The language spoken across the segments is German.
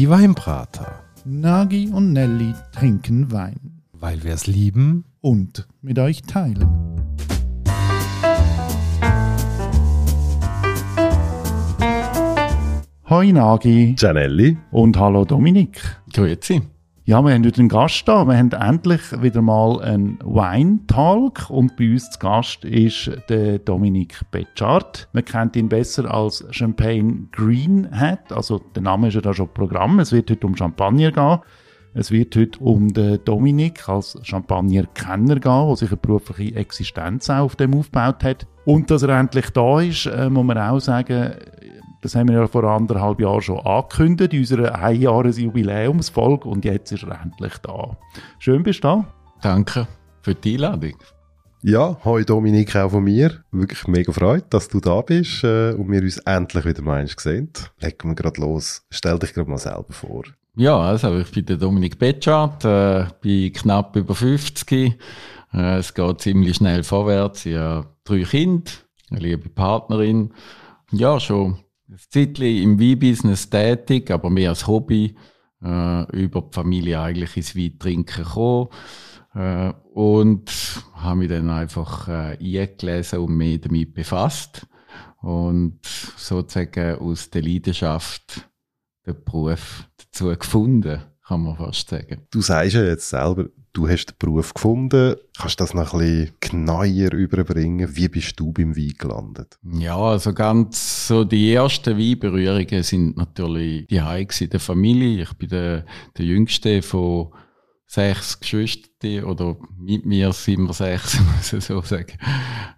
Die Weinbrater. Nagi und Nelly trinken Wein. Weil wir es lieben. Und mit euch teilen. Hoi Nagi. Gianelli. Und hallo Dominik. Grüezi. Ja, wir haben heute einen Gast da. Wir haben endlich wieder mal einen Wine-Talk und bei uns zu Gast ist der Dominik Betschart. Man kennt ihn besser als Champagne Greenhead, also der Name ist ja da schon Programm. Es wird heute um Champagner gehen. Es wird heute um den Dominik als Champagner-Kenner gehen, der sich eine berufliche Existenz auf dem aufgebaut hat. Und dass er endlich da ist, äh, muss man auch sagen, das haben wir ja vor anderthalb Jahren schon angekündigt, in unserer Einjahresjubiläumsfolge und jetzt ist er endlich da. Schön bist du da. Danke für die Einladung. Ja, hoi Dominik auch von mir. Wirklich mega freut, dass du da bist äh, und wir uns endlich wieder mal sehen. Legen wir gerade los. Stell dich gerade mal selber vor. Ja, also ich bin der Dominik Betschart, äh, bin knapp über 50. Äh, es geht ziemlich schnell vorwärts. Ich habe drei Kinder, eine liebe Partnerin. Ja, schon ein Zeitchen im Weinbusiness tätig, aber mehr als Hobby, äh, über die Familie eigentlich ins Weintrinken gekommen. Äh, und habe mich dann einfach äh, eingelesen und mehr damit befasst. Und sozusagen aus der Leidenschaft den Beruf dazu gefunden, kann man fast sagen. Du sagst ja jetzt selber, du hast den Beruf gefunden. Kannst du das noch ein bisschen genauer überbringen? Wie bist du beim Wein gelandet? Ja, also ganz so die ersten Weinberührungen sind natürlich die Heim der Familie. Ich bin der, der jüngste von sechs Geschwister oder mit mir sind wir sechs, muss ich so sagen.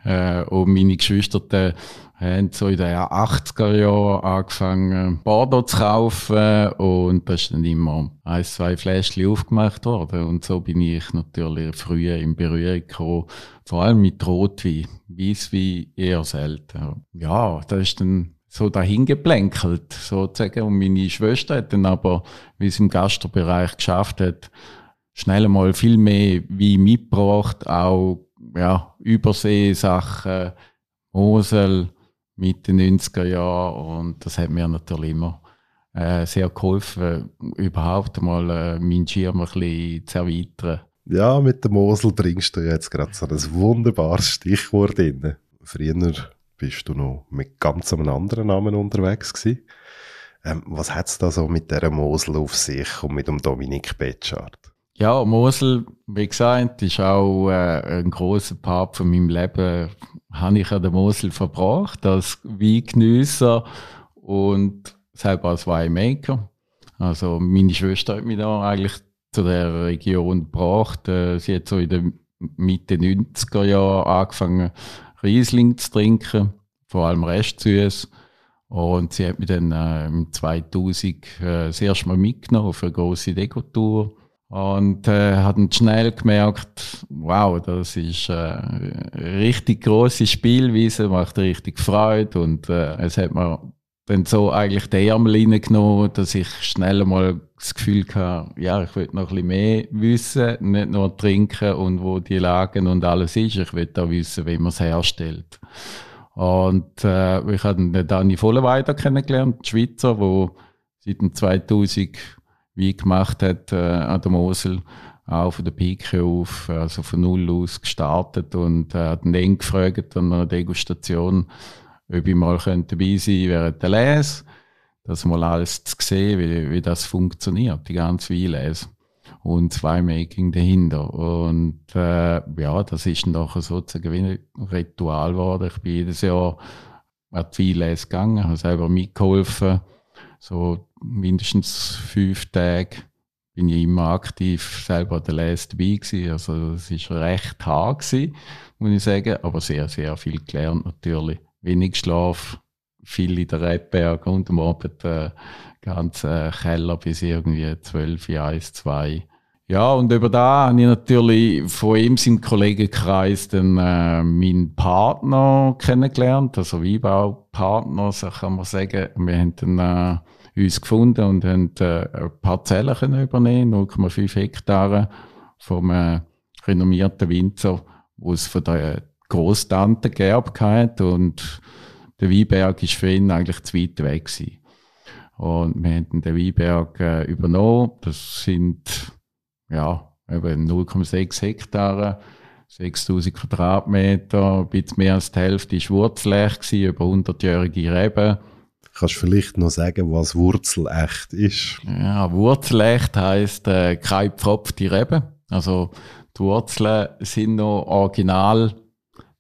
Äh, und meine Geschwister haben so in den 80er Jahren angefangen, Bordeaux zu kaufen und da ist dann immer ein, zwei Fläschchen aufgemacht worden und so bin ich natürlich früher in Berührung gekommen, vor allem mit Rotwein, Weisswein eher selten. Ja, da ist dann so dahin geplänkelt, sozusagen. Und meine Schwester hat dann aber, wie sie im Gastrobereich geschafft hat, schnell mal viel mehr wie mitgebracht, auch ja, Überseesachen, Mosel, Mitte 90er Jahre und das hat mir natürlich immer äh, sehr geholfen, überhaupt mal äh, meinen Schirm ein bisschen zu erweitern. Ja, mit der Mosel bringst du jetzt gerade so ein wunderbares Stichwort rein. Früher bist du noch mit ganz einem anderen Namen unterwegs gewesen. Ähm, was hat es da so mit der Mosel auf sich und mit dem Dominik Betschart? Ja, Mosel, wie gesagt, ist auch äh, ein großer Part von meinem Leben. Habe ich an der Mosel verbracht als Weingenüsser und selber als Winemaker. Also meine Schwester hat mich da eigentlich zu der Region gebracht. Äh, sie hat so in den Mitte 90er Jahren angefangen, Riesling zu trinken, vor allem Restsüß. Und sie hat mich dann äh, im 2000 äh, das erste Mal mitgenommen für eine grosse Dekotour und äh, hat dann schnell gemerkt, wow, das ist äh, richtig große Spielweise, macht richtig Freude und äh, es hat mir dann so eigentlich den Ärmel reingenommen, dass ich schnell mal das Gefühl hatte, ja, ich will noch ein bisschen mehr wissen, nicht nur trinken und wo die Lagen und alles ist, ich will auch wissen, wie man es herstellt. Und äh, ich habe den Dani Vollenweider kennengelernt, die Schweizer, wo seit dem 2000 wie gemacht hat äh, an der Mosel, auch von der Pike auf, also von null aus gestartet und äh, hat ihn gefragt an einer Degustation, ob ich mal könnte dabei sein während der Lese, dass mal alles zu sehen, wie, wie das funktioniert, die ganze Weinlese und zwei Making dahinter. Und äh, ja, das ist dann sozusagen wie ein Ritual geworden. Ich bin jedes Jahr an die Weinlese gegangen, habe selber mitgeholfen, so mindestens fünf Tage bin ich immer aktiv selber der Lese dabei. Also es ist recht hart gewesen, muss ich sagen, aber sehr, sehr viel gelernt natürlich. Wenig Schlaf, viel in der Rebberg und am Abend äh, ganz äh, Keller bis irgendwie 12, 1, 2. Ja, und über da habe ich natürlich von ihm, seinem Kollegenkreis, dann äh, meinen Partner kennengelernt, also Weinbaupartner, so kann man sagen. Wir haben dann äh, uns gefunden und haben äh, eine Parzelle können übernehmen, 0,5 Hektare vom äh, renommierten Winzer, wo es von der Großtante geerbt hat und der Weinberg ist für ihn eigentlich zu weit weg gewesen. Und wir haben den Weinberg äh, übernommen. Das sind, ja, eben 0,6 Hektare, 6000 Quadratmeter, ein bisschen mehr als die Hälfte war Wurzelech, über 100-jährige Reben. Kannst du vielleicht noch sagen, was Wurzelecht ist? Ja, Wurzelecht heisst äh, keine gepfropfte Reben. Also die Wurzeln sind noch original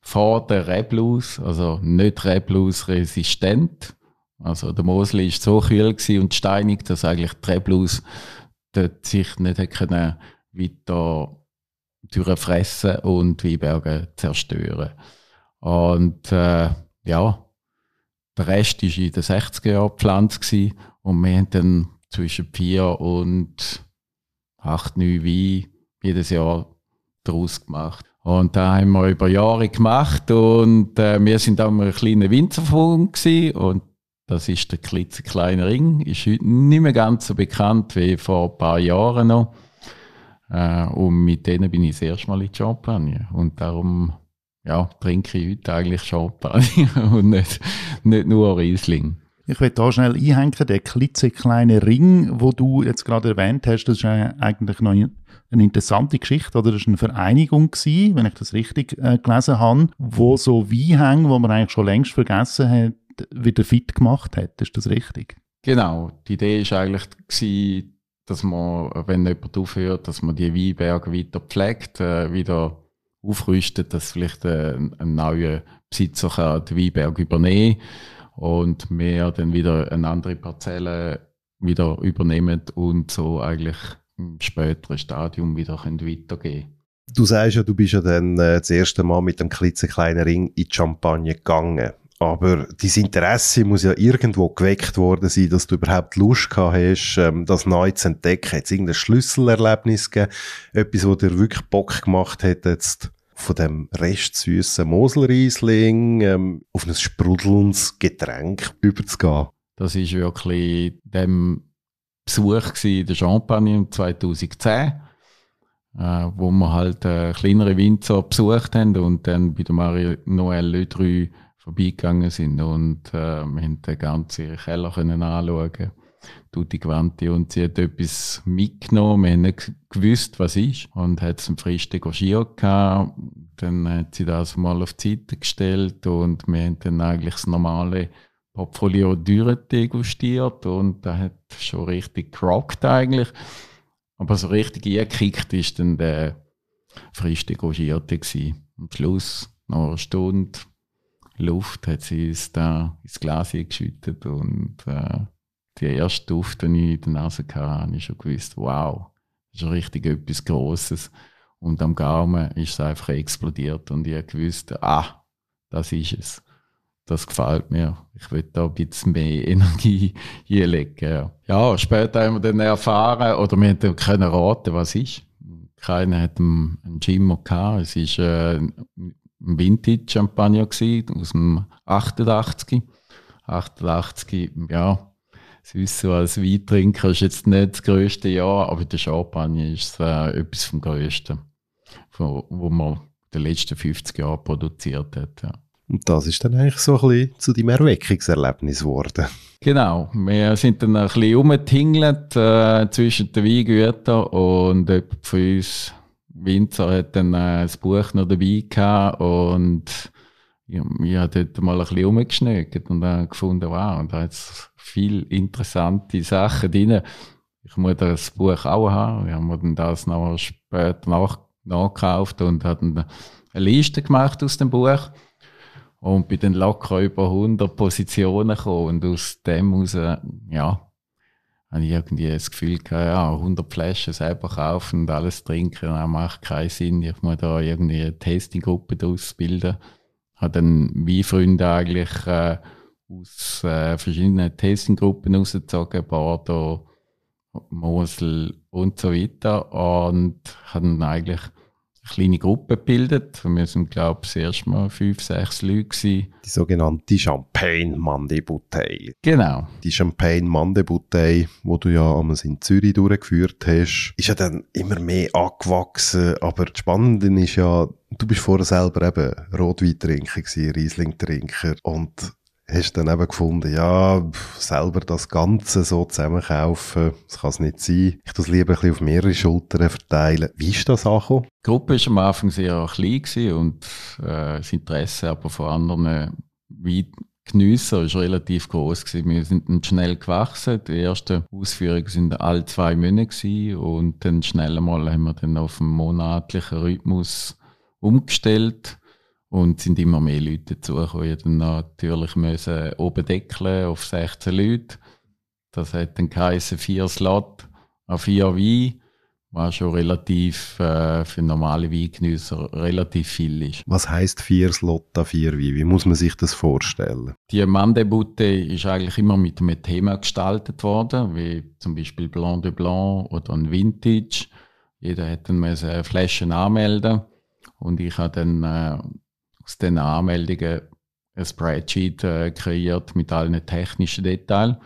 vor der Reblaus, also nicht Reblaus-resistent. Also der Mosel war so kühl und steinig, dass eigentlich die Reblaus dort sich nicht können weiter durchfressen und Weinberge zerstören. Und äh, ja, der Rest war in den 60er Jahren gepflanzt und wir haben dann zwischen vier und acht, neun Wein jedes Jahr daraus gemacht. Und da haben wir über Jahre gemacht und äh, wir sind auch mal ein kleiner Winzerfunk und das ist der klitzekleine Ring. Ist heute nicht mehr ganz so bekannt wie vor ein paar Jahren noch. Äh, und mit denen bin ich das erste Mal in die Champagne. Und darum ja, trinke ich heute eigentlich Champagne und nicht, nicht nur Riesling. Ich will da schnell einhängen, der klitzekleine Ring, wo du jetzt gerade erwähnt hast, das ist eigentlich noch eine interessante Geschichte, oder das war eine Vereinigung gewesen, wenn ich das richtig äh, gelesen habe, wo so Weinhänge, wo man eigentlich schon längst vergessen hat, wieder fit gemacht hat. Ist das richtig? Genau. Die Idee war eigentlich, gewesen, dass man, wenn jemand aufhört, dass man die Weinberge weiter pflegt, äh, wieder aufrüstet, dass vielleicht äh, ein neuer Besitzer kann den Weinberg übernehmen und wir dann wieder eine andere Parzelle wieder übernehmen und so eigentlich im späteren Stadium wieder weitergehen können. Du sagst ja, du bist ja dann äh, das erste Mal mit dem klitzekleinen Ring in die Champagne gegangen. Aber dein Interesse muss ja irgendwo geweckt worden sein, dass du überhaupt Lust gehabt hast, ähm, das neu zu entdecken. Hat es irgendein Schlüsselerlebnis gegeben? Etwas, wo dir wirklich Bock gemacht hat, jetzt von dem restsüßen Moselriesling ähm, auf ein sprudelndes Getränk überzugehen? Das ist wirklich dem Besuch in der Champagne 2010, äh, wo wir halt äh, kleinere Winzer besucht haben und dann bei der Marie Noël Le vorbeigegangen sind und äh, wir haben den ganzen Keller können anschauen Tutti Quanti und sie hat etwas mitgenommen, wir haben nicht gewusst, was ist und hat es frisch degorgiert gehabt. Dann hat sie das mal auf die Seite gestellt und wir haben dann eigentlich das normale Portfolio degustiert und da hat schon richtig gerockt eigentlich. Aber so richtig eingekickt ist dann der degorgierte gewesen. Am Schluss, nach einer Stunde, Luft hat sie uns da ins Glas geschüttet und äh, die erste Duft, die ich in der Nase hatte, habe ich schon gewusst, wow, das ist richtig etwas Grosses. Und am Gaumen ist es einfach explodiert und ich habe gewusst, ah, das ist es. Das gefällt mir. Ich will da ein bisschen mehr Energie hinlegen. Ja, später haben wir dann erfahren, oder wir können raten, was ist. Keiner hat einen, Gimmer gehabt. Es ist äh, Vintage-Champagner aus dem 88. 88, ja, sonst so als Weintrinker ist jetzt nicht das grösste Jahr, aber der Champagne ist äh, etwas vom Größten, wo, wo man in den letzten 50 Jahren produziert hat. Ja. Und das ist dann eigentlich so ein bisschen zu deinem Erweckungserlebnis geworden. Genau, wir sind dann ein bisschen umgetingelt äh, zwischen den Weingütern und jemand von uns Winzer hat dann äh, das Buch noch dabei gehabt und ja, ich habe dort mal ein bisschen umgeschnögt und dann gefunden, wow, da hat es viele interessante Sachen drin. Ich muss das Buch auch haben. Wir haben dann das noch später nach, nachgekauft und hatten eine Liste gemacht aus dem Buch und bin dann locker über 100 Positionen gekommen und aus dem heraus, ja, habe ich irgendwie das Gefühl gehabt, ja, 100 Flaschen selber kaufen und alles trinken, das macht keinen Sinn. Ich muss da irgendwie eine Testinggruppe daraus bilden. Habe dann wie Freunde eigentlich äh, aus äh, verschiedenen Testinggruppen rausgezogen, Bordeaux, Mosel und so weiter und haben eigentlich kleine Gruppe gebildet. Wir sind, glaube ich, das erste Mal fünf, sechs Leute gewesen. Die sogenannte Champagne Mande Bouteille. Genau. Die Champagne Mande Bouteille, die du ja damals in Zürich durchgeführt hast, ist ja dann immer mehr angewachsen. Aber das Spannende ist ja, du bist vorher selber eben Rotweintrinker gewesen, Riesling-Trinker und hast dann eben gefunden, ja, selber das Ganze so zusammenkaufen, das kann es nicht sein. Ich es lieber ein bisschen auf mehrere Schultern verteilen. Wie ist das angekommen? Die Gruppe war am Anfang sehr klein und äh, das Interesse aber von anderen Weingeniessern war relativ groß. Wir sind dann schnell gewachsen. Die ersten Ausführungen sind alle zwei Monate gewesen und dann schnell einmal haben wir dann auf einen monatlichen Rhythmus umgestellt und sind immer mehr Leute dazugekommen. Dann natürlich müssen oben deckeln auf 16 Leute. Das hat dann geheißen, vier Slot an vier Wein, was schon relativ äh, für normale Weingenüsser relativ viel ist. Was heißt vier Slot an vier Wein? Wie muss man sich das vorstellen? Die Mandebute ist eigentlich immer mit einem Thema gestaltet worden, wie zum Beispiel Blanc de Blanc oder ein Vintage. Jeder hat dann Flaschen anmelden und ich habe dann äh, aus den Anmeldungen ein Spreadsheet äh, kreiert mit allen technischen Details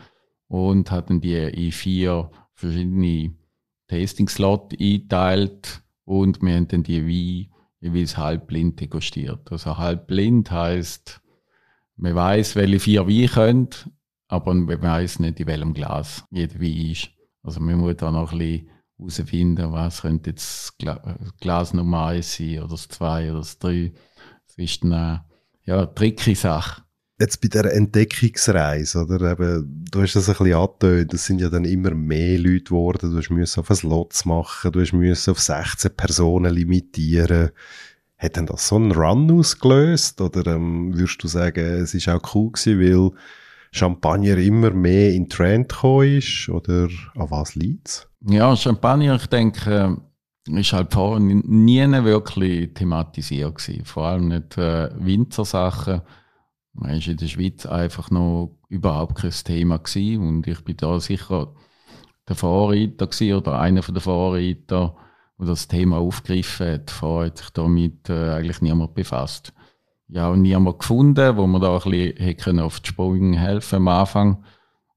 und hat dann die in vier verschiedene Tasting-Slot eingeteilt und wir haben dann die Wein jeweils halbblind degustiert. Also halbblind heißt, man weiß, welche vier Weine können, aber man weiß nicht, in welchem Glas jeder Wein ist. Also man muss da noch ein bisschen herausfinden, was könnte jetzt Glas Nummer 1 sein, oder das 2 oder das 3. Das ist eine ja, tricky Sache. Jetzt bei der Entdeckungsreise, oder? Eben, du hast das ein bisschen angetönt, es sind ja dann immer mehr Leute geworden, du musst auf ein Lots machen, du musst auf 16 Personen limitieren. Hat denn das so einen Run ausgelöst? Oder ähm, würdest du sagen, es ist auch cool gewesen, weil Champagner immer mehr in Trend gekommen ist? Oder an was liegt Ja, Champagner, ich denke, ist halt vorher nie wirklich thematisiert gewesen. Vor allem nicht äh, Winzersachen. Man ist in der Schweiz einfach noch überhaupt kein Thema gewesen. Und ich bin da sicher der Vorreiter gewesen, oder einer der Vorreiter, der das Thema aufgegriffen hat. Vorher hat sich damit äh, eigentlich niemand befasst. Ja, und niemand gefunden, wo man da ein bisschen auf die Sprünge helfen am Anfang.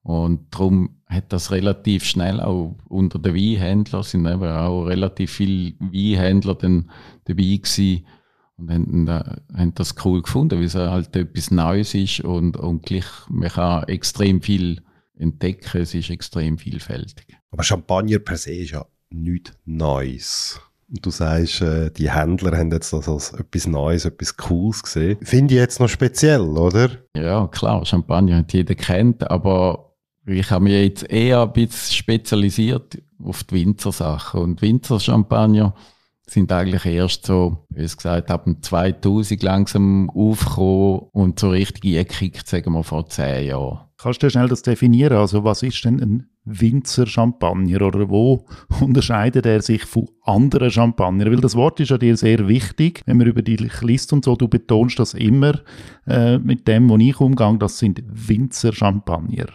Und darum hat das relativ schnell auch unter den Weinhändlern sind eben auch relativ viele Weinhändler dann dabei gewesen und haben, haben das cool gefunden, weil es halt etwas Neues ist und, und gleich, man kann extrem viel entdecken, es ist extrem vielfältig. Aber Champagner per se ist ja nichts Neues. Du sagst, äh, die Händler haben jetzt das als etwas Neues, etwas Cooles gesehen. Finde ich jetzt noch speziell, oder? Ja, klar, Champagner hat jeder kennt, aber ich habe mich jetzt eher ein bisschen spezialisiert auf die Winzersachen. Und Winzerchampagner sind eigentlich erst so, wie es gesagt ab 2000 langsam aufgekommen und so richtig eckig, sagen wir vor zehn Jahren. Kannst du schnell das definieren? Also was ist denn ein Winzer-Champagner oder wo unterscheidet er sich von anderen Champagner? Weil das Wort ist ja dir sehr wichtig, wenn man über dich liest und so, du betonst das immer äh, mit dem, wo ich umgehe, das sind Winzer-Champagner.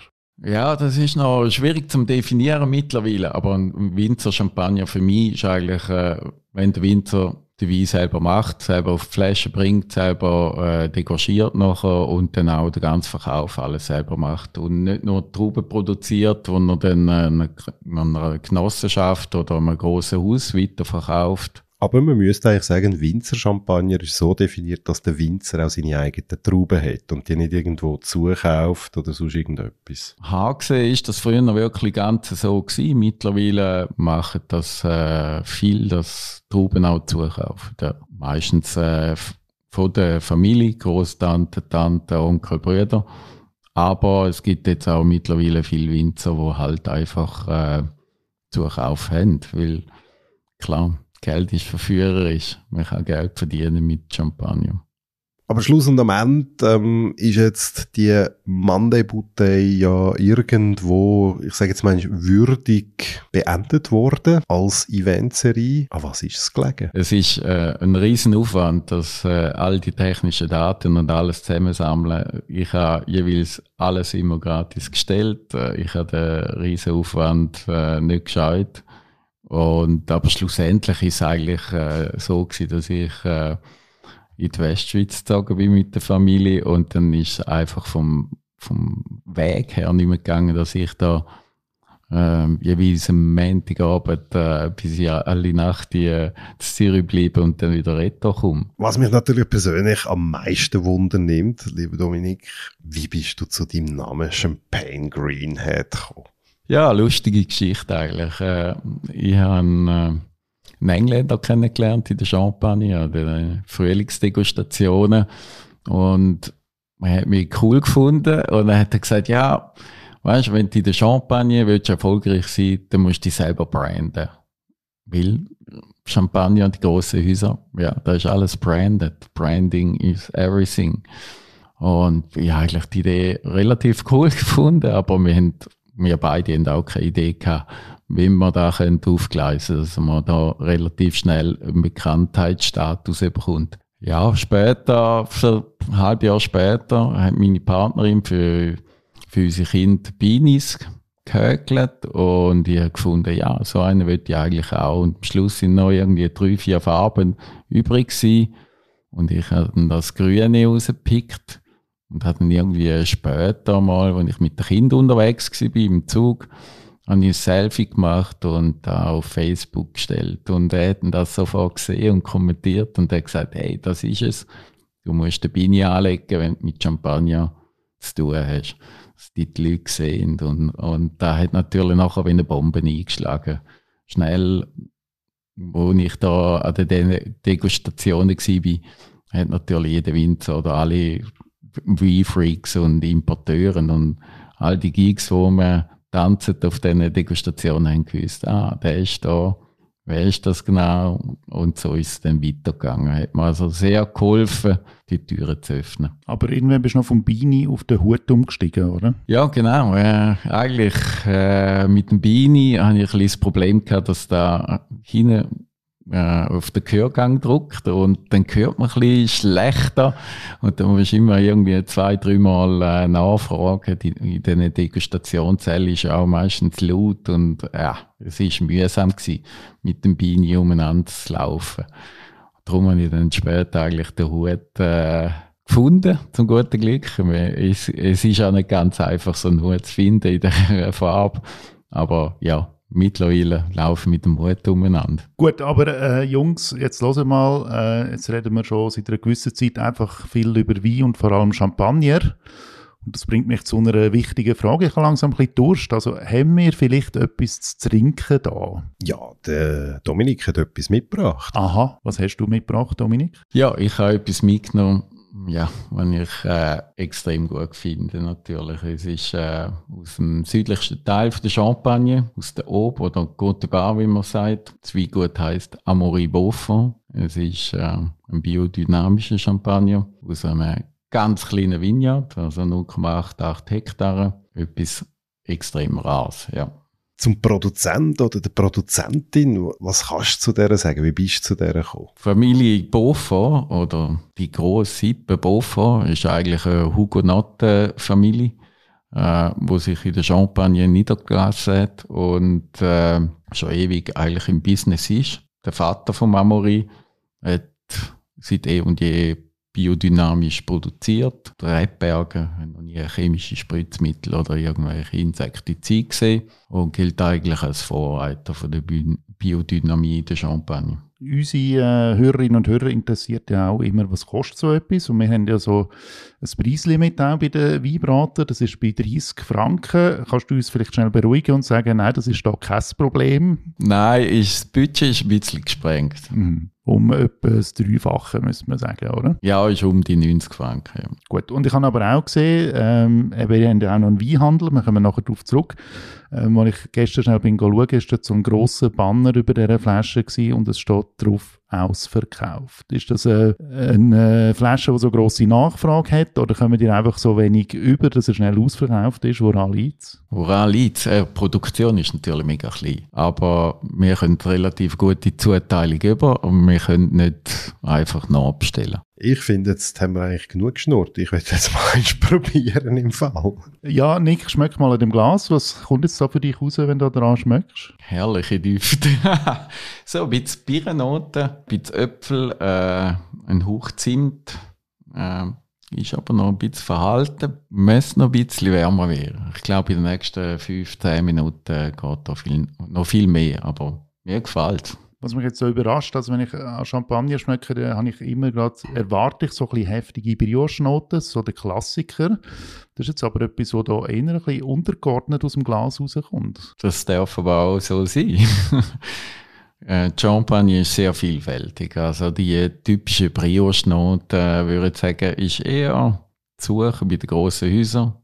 Ja, das ist noch schwierig zu definieren mittlerweile, aber ein Winzer Champagner für mich ist eigentlich, äh, wenn der Winzer die Wein selber macht, selber auf die Flasche bringt, selber äh, degorgiert nachher und dann auch den ganzen Verkauf alles selber macht und nicht nur Trauben produziert, wo er dann äh, einer Genossenschaft oder einem grossen Haus weiterverkauft aber man müsste eigentlich sagen, Winzer-Champagner ist so definiert, dass der Winzer auch seine eigenen Trauben hat und die nicht irgendwo zukauft oder sonst irgendetwas. Hagen ist das früher wirklich ganz so gewesen. Mittlerweile machen das äh, viel, dass Trauben auch zukaufen. Ja, meistens äh, von der Familie, Großtante, Tante, Onkel, Brüder. Aber es gibt jetzt auch mittlerweile viele Winzer, die halt einfach äh, Zukauf haben, weil klar, Geld ist verführerisch. Man kann Geld verdienen mit Champagner. Aber Schluss und am Ende ähm, ist jetzt die Monday-Bouteille ja irgendwo, ich sage jetzt mal, würdig beendet worden als Eventserie. An was ist es gelegen? Es ist äh, ein Riesenaufwand, dass äh, all die technischen Daten und alles zusammensammeln. Ich habe jeweils alles immer gratis gestellt. Äh, ich habe den Riesenaufwand äh, nicht geschaut. Und, aber schlussendlich ist es eigentlich äh, so gewesen, dass ich äh, in die Westschweiz gezogen bin mit der Familie und dann ist es einfach vom, vom Weg her nicht mehr gegangen, dass ich da äh, jeweils am Montagabend äh, bis ich alle Nacht die, äh, Zürich bleibe und dann wieder retto komme. Was mich natürlich persönlich am meisten Wunder nimmt, lieber Dominik, wie bist du zu deinem Namen Champagne Greenhead gekommen? Ja, lustige Geschichte eigentlich. Äh, ich habe äh, einen Engländer kennengelernt in der Champagne, an den Frühlingsdegustationen und er hat mich cool gefunden und er hat gesagt, ja, weißt du, wenn du in der Champagne willst erfolgreich sein, dann musst du dich selber branden. Weil Champagner, die grossen Häuser, ja, da ist alles branded. Branding is everything. Und ich habe eigentlich die Idee relativ cool gefunden, aber wir haben, wir beide haben auch keine Idee gehabt, wie man da aufgleisen dass man da relativ schnell einen Bekanntheitsstatus bekommt. Ja, später, ein halbes Jahr später, hat meine Partnerin für, für unsere Kinder Beanies gehökelt und ich habe gefunden, ja, so einen will ich eigentlich auch. Und am Schluss sind noch irgendwie drei, vier Farben übrig gewesen. Und ich habe dann das Grüne rausgepickt und habe dann irgendwie später mal, als ich mit dem Kind unterwegs war, im Zug, habe ich ein Selfie gemacht und auf Facebook gestellt. Und er hat das sofort gesehen und kommentiert und hat gesagt, hey, das ist es. Du musst den Bini anlegen, wenn du mit Champagner zu tun hast. Dass die, die Leute sehen. Und, und da hat natürlich nachher wie eine Bombe eingeschlagen. Schnell, wo ich da an den Degustationen war, hat natürlich jeder Winzer oder alle Weinfreaks und Importeuren und all die Gigs, wo man tanzen auf diesen Degustationen haben gewusst, ah, der ist da, wer ist das genau? Und so ist es dann weitergegangen. Hat mir also sehr geholfen, die Türen zu öffnen. Aber irgendwann bist du noch vom Beanie auf den Hut umgestiegen, oder? Ja, genau. Äh, eigentlich äh, mit dem Beanie habe ich ein bisschen das Problem gehabt, dass da hinten äh, auf den Gehörgang drückt und dann hört man ein bisschen schlechter und dann musst du immer irgendwie zwei, dreimal äh, nachfragen. Die, in diesen Degustationszellen ist auch meistens laut und ja, es ist mühsam gewesen, mit dem Beine umeinander zu laufen. Darum habe ich dann später eigentlich den Hut äh, gefunden, zum guten Glück. Es, es ist auch nicht ganz einfach, so einen Hut zu finden in dieser Farbe. Aber ja, mittlerweile laufen mit dem Hut umeinander. Gut, aber äh, Jungs, jetzt hören mal, äh, jetzt reden wir schon seit einer gewissen Zeit einfach viel über Wein und vor allem Champagner. Und das bringt mich zu einer wichtigen Frage. Ich habe langsam ein bisschen Durst. Also haben wir vielleicht etwas zu trinken da? Ja, der Dominik hat etwas mitgebracht. Aha, was hast du mitgebracht, Dominik? Ja, ich habe etwas mitgenommen, ja, was ich äh, extrem gut finde natürlich. Es ist äh, aus dem südlichsten Teil der Champagne, aus der Aube oder Côte Bar, wie man sagt. Das Weingut heisst Amaury Beaufort. Es ist äh, ein biodynamischer Champagner aus einem ganz kleinen Vineyard, also 0,88 Hektar. Etwas extrem rares, ja zum Produzent oder der Produzentin, was kannst du zu der sagen? Wie bist du zu der gekommen? Familie Beaufort oder die grosse Sippe Beaufort ist eigentlich eine Hugonotten-Familie, äh, wo sich in der Champagne niedergelassen hat und äh, schon ewig eigentlich im Business ist. Der Vater von Amaury hat seit eh und je biodynamisch produziert. Die Rebberge haben noch nie chemische Spritzmittel oder irgendwelche Insektizide gesehen und gilt eigentlich als Vorreiter von der Biodynamie in der Champagne unsere äh, Hörerinnen und Hörer interessiert ja auch immer, was kostet so etwas. Und wir haben ja so ein Preislimit auch bei den Weinbratern. Das ist bei 30 Franken. Kannst du uns vielleicht schnell beruhigen und sagen, nein, das ist da kein Problem? Nein, ist, das Budget ist ein bisschen gesprengt. Mhm. Um etwa das Dreifache, müsste man sagen, oder? Ja, ist um die 90 Franken. Ja. Gut, und ich habe aber auch gesehen, ähm, wir haben ja auch noch einen Weinhandel, wir kommen nachher darauf zurück. Ähm, als ich gestern schnell bin schauen, ist dort so ein grosser Banner über dieser Flasche gewesen und es steht drauf ausverkauft. Ist das eine, eine Flasche, die so grosse Nachfrage hat oder kommen die einfach so wenig über, dass er schnell ausverkauft ist? Woran liegt es? Woran liegt es? Äh, Produktion ist natürlich mega klein, aber wir können relativ gute Zuteilung über und wir können nicht einfach nachbestellen. Ich finde, jetzt haben wir eigentlich genug geschnurrt. Ich werde jetzt mal eins probieren im Fall. Ja, Nick, schmeck mal an dem Glas. Was kommt jetzt da für dich raus, wenn du daran schmeckst? Herrliche Düfte. so ein bisschen Birnennoten, ein bisschen Äpfel, äh, ein Hauch Zimt, äh, ist aber noch ein bisschen verhalten, müsste noch ein bisschen wärmer werden. Ich glaube, in den nächsten fünf, zehn Minuten geht da viel, noch viel mehr, aber mir gefällt was mich jetzt so überrascht, also wenn ich an Champagner schmecke, dann habe ich immer gerade, erwarte ich so ein bisschen heftige Brioche-Noten, so der Klassiker. Das ist jetzt aber etwas, was da eher ein bisschen untergeordnet aus dem Glas rauskommt. Das darf aber auch so sein. Äh, Champagne ist sehr vielfältig. Also die typische Brioche-Note, äh, würde ich sagen, ist eher zu suchen bei den grossen Häusern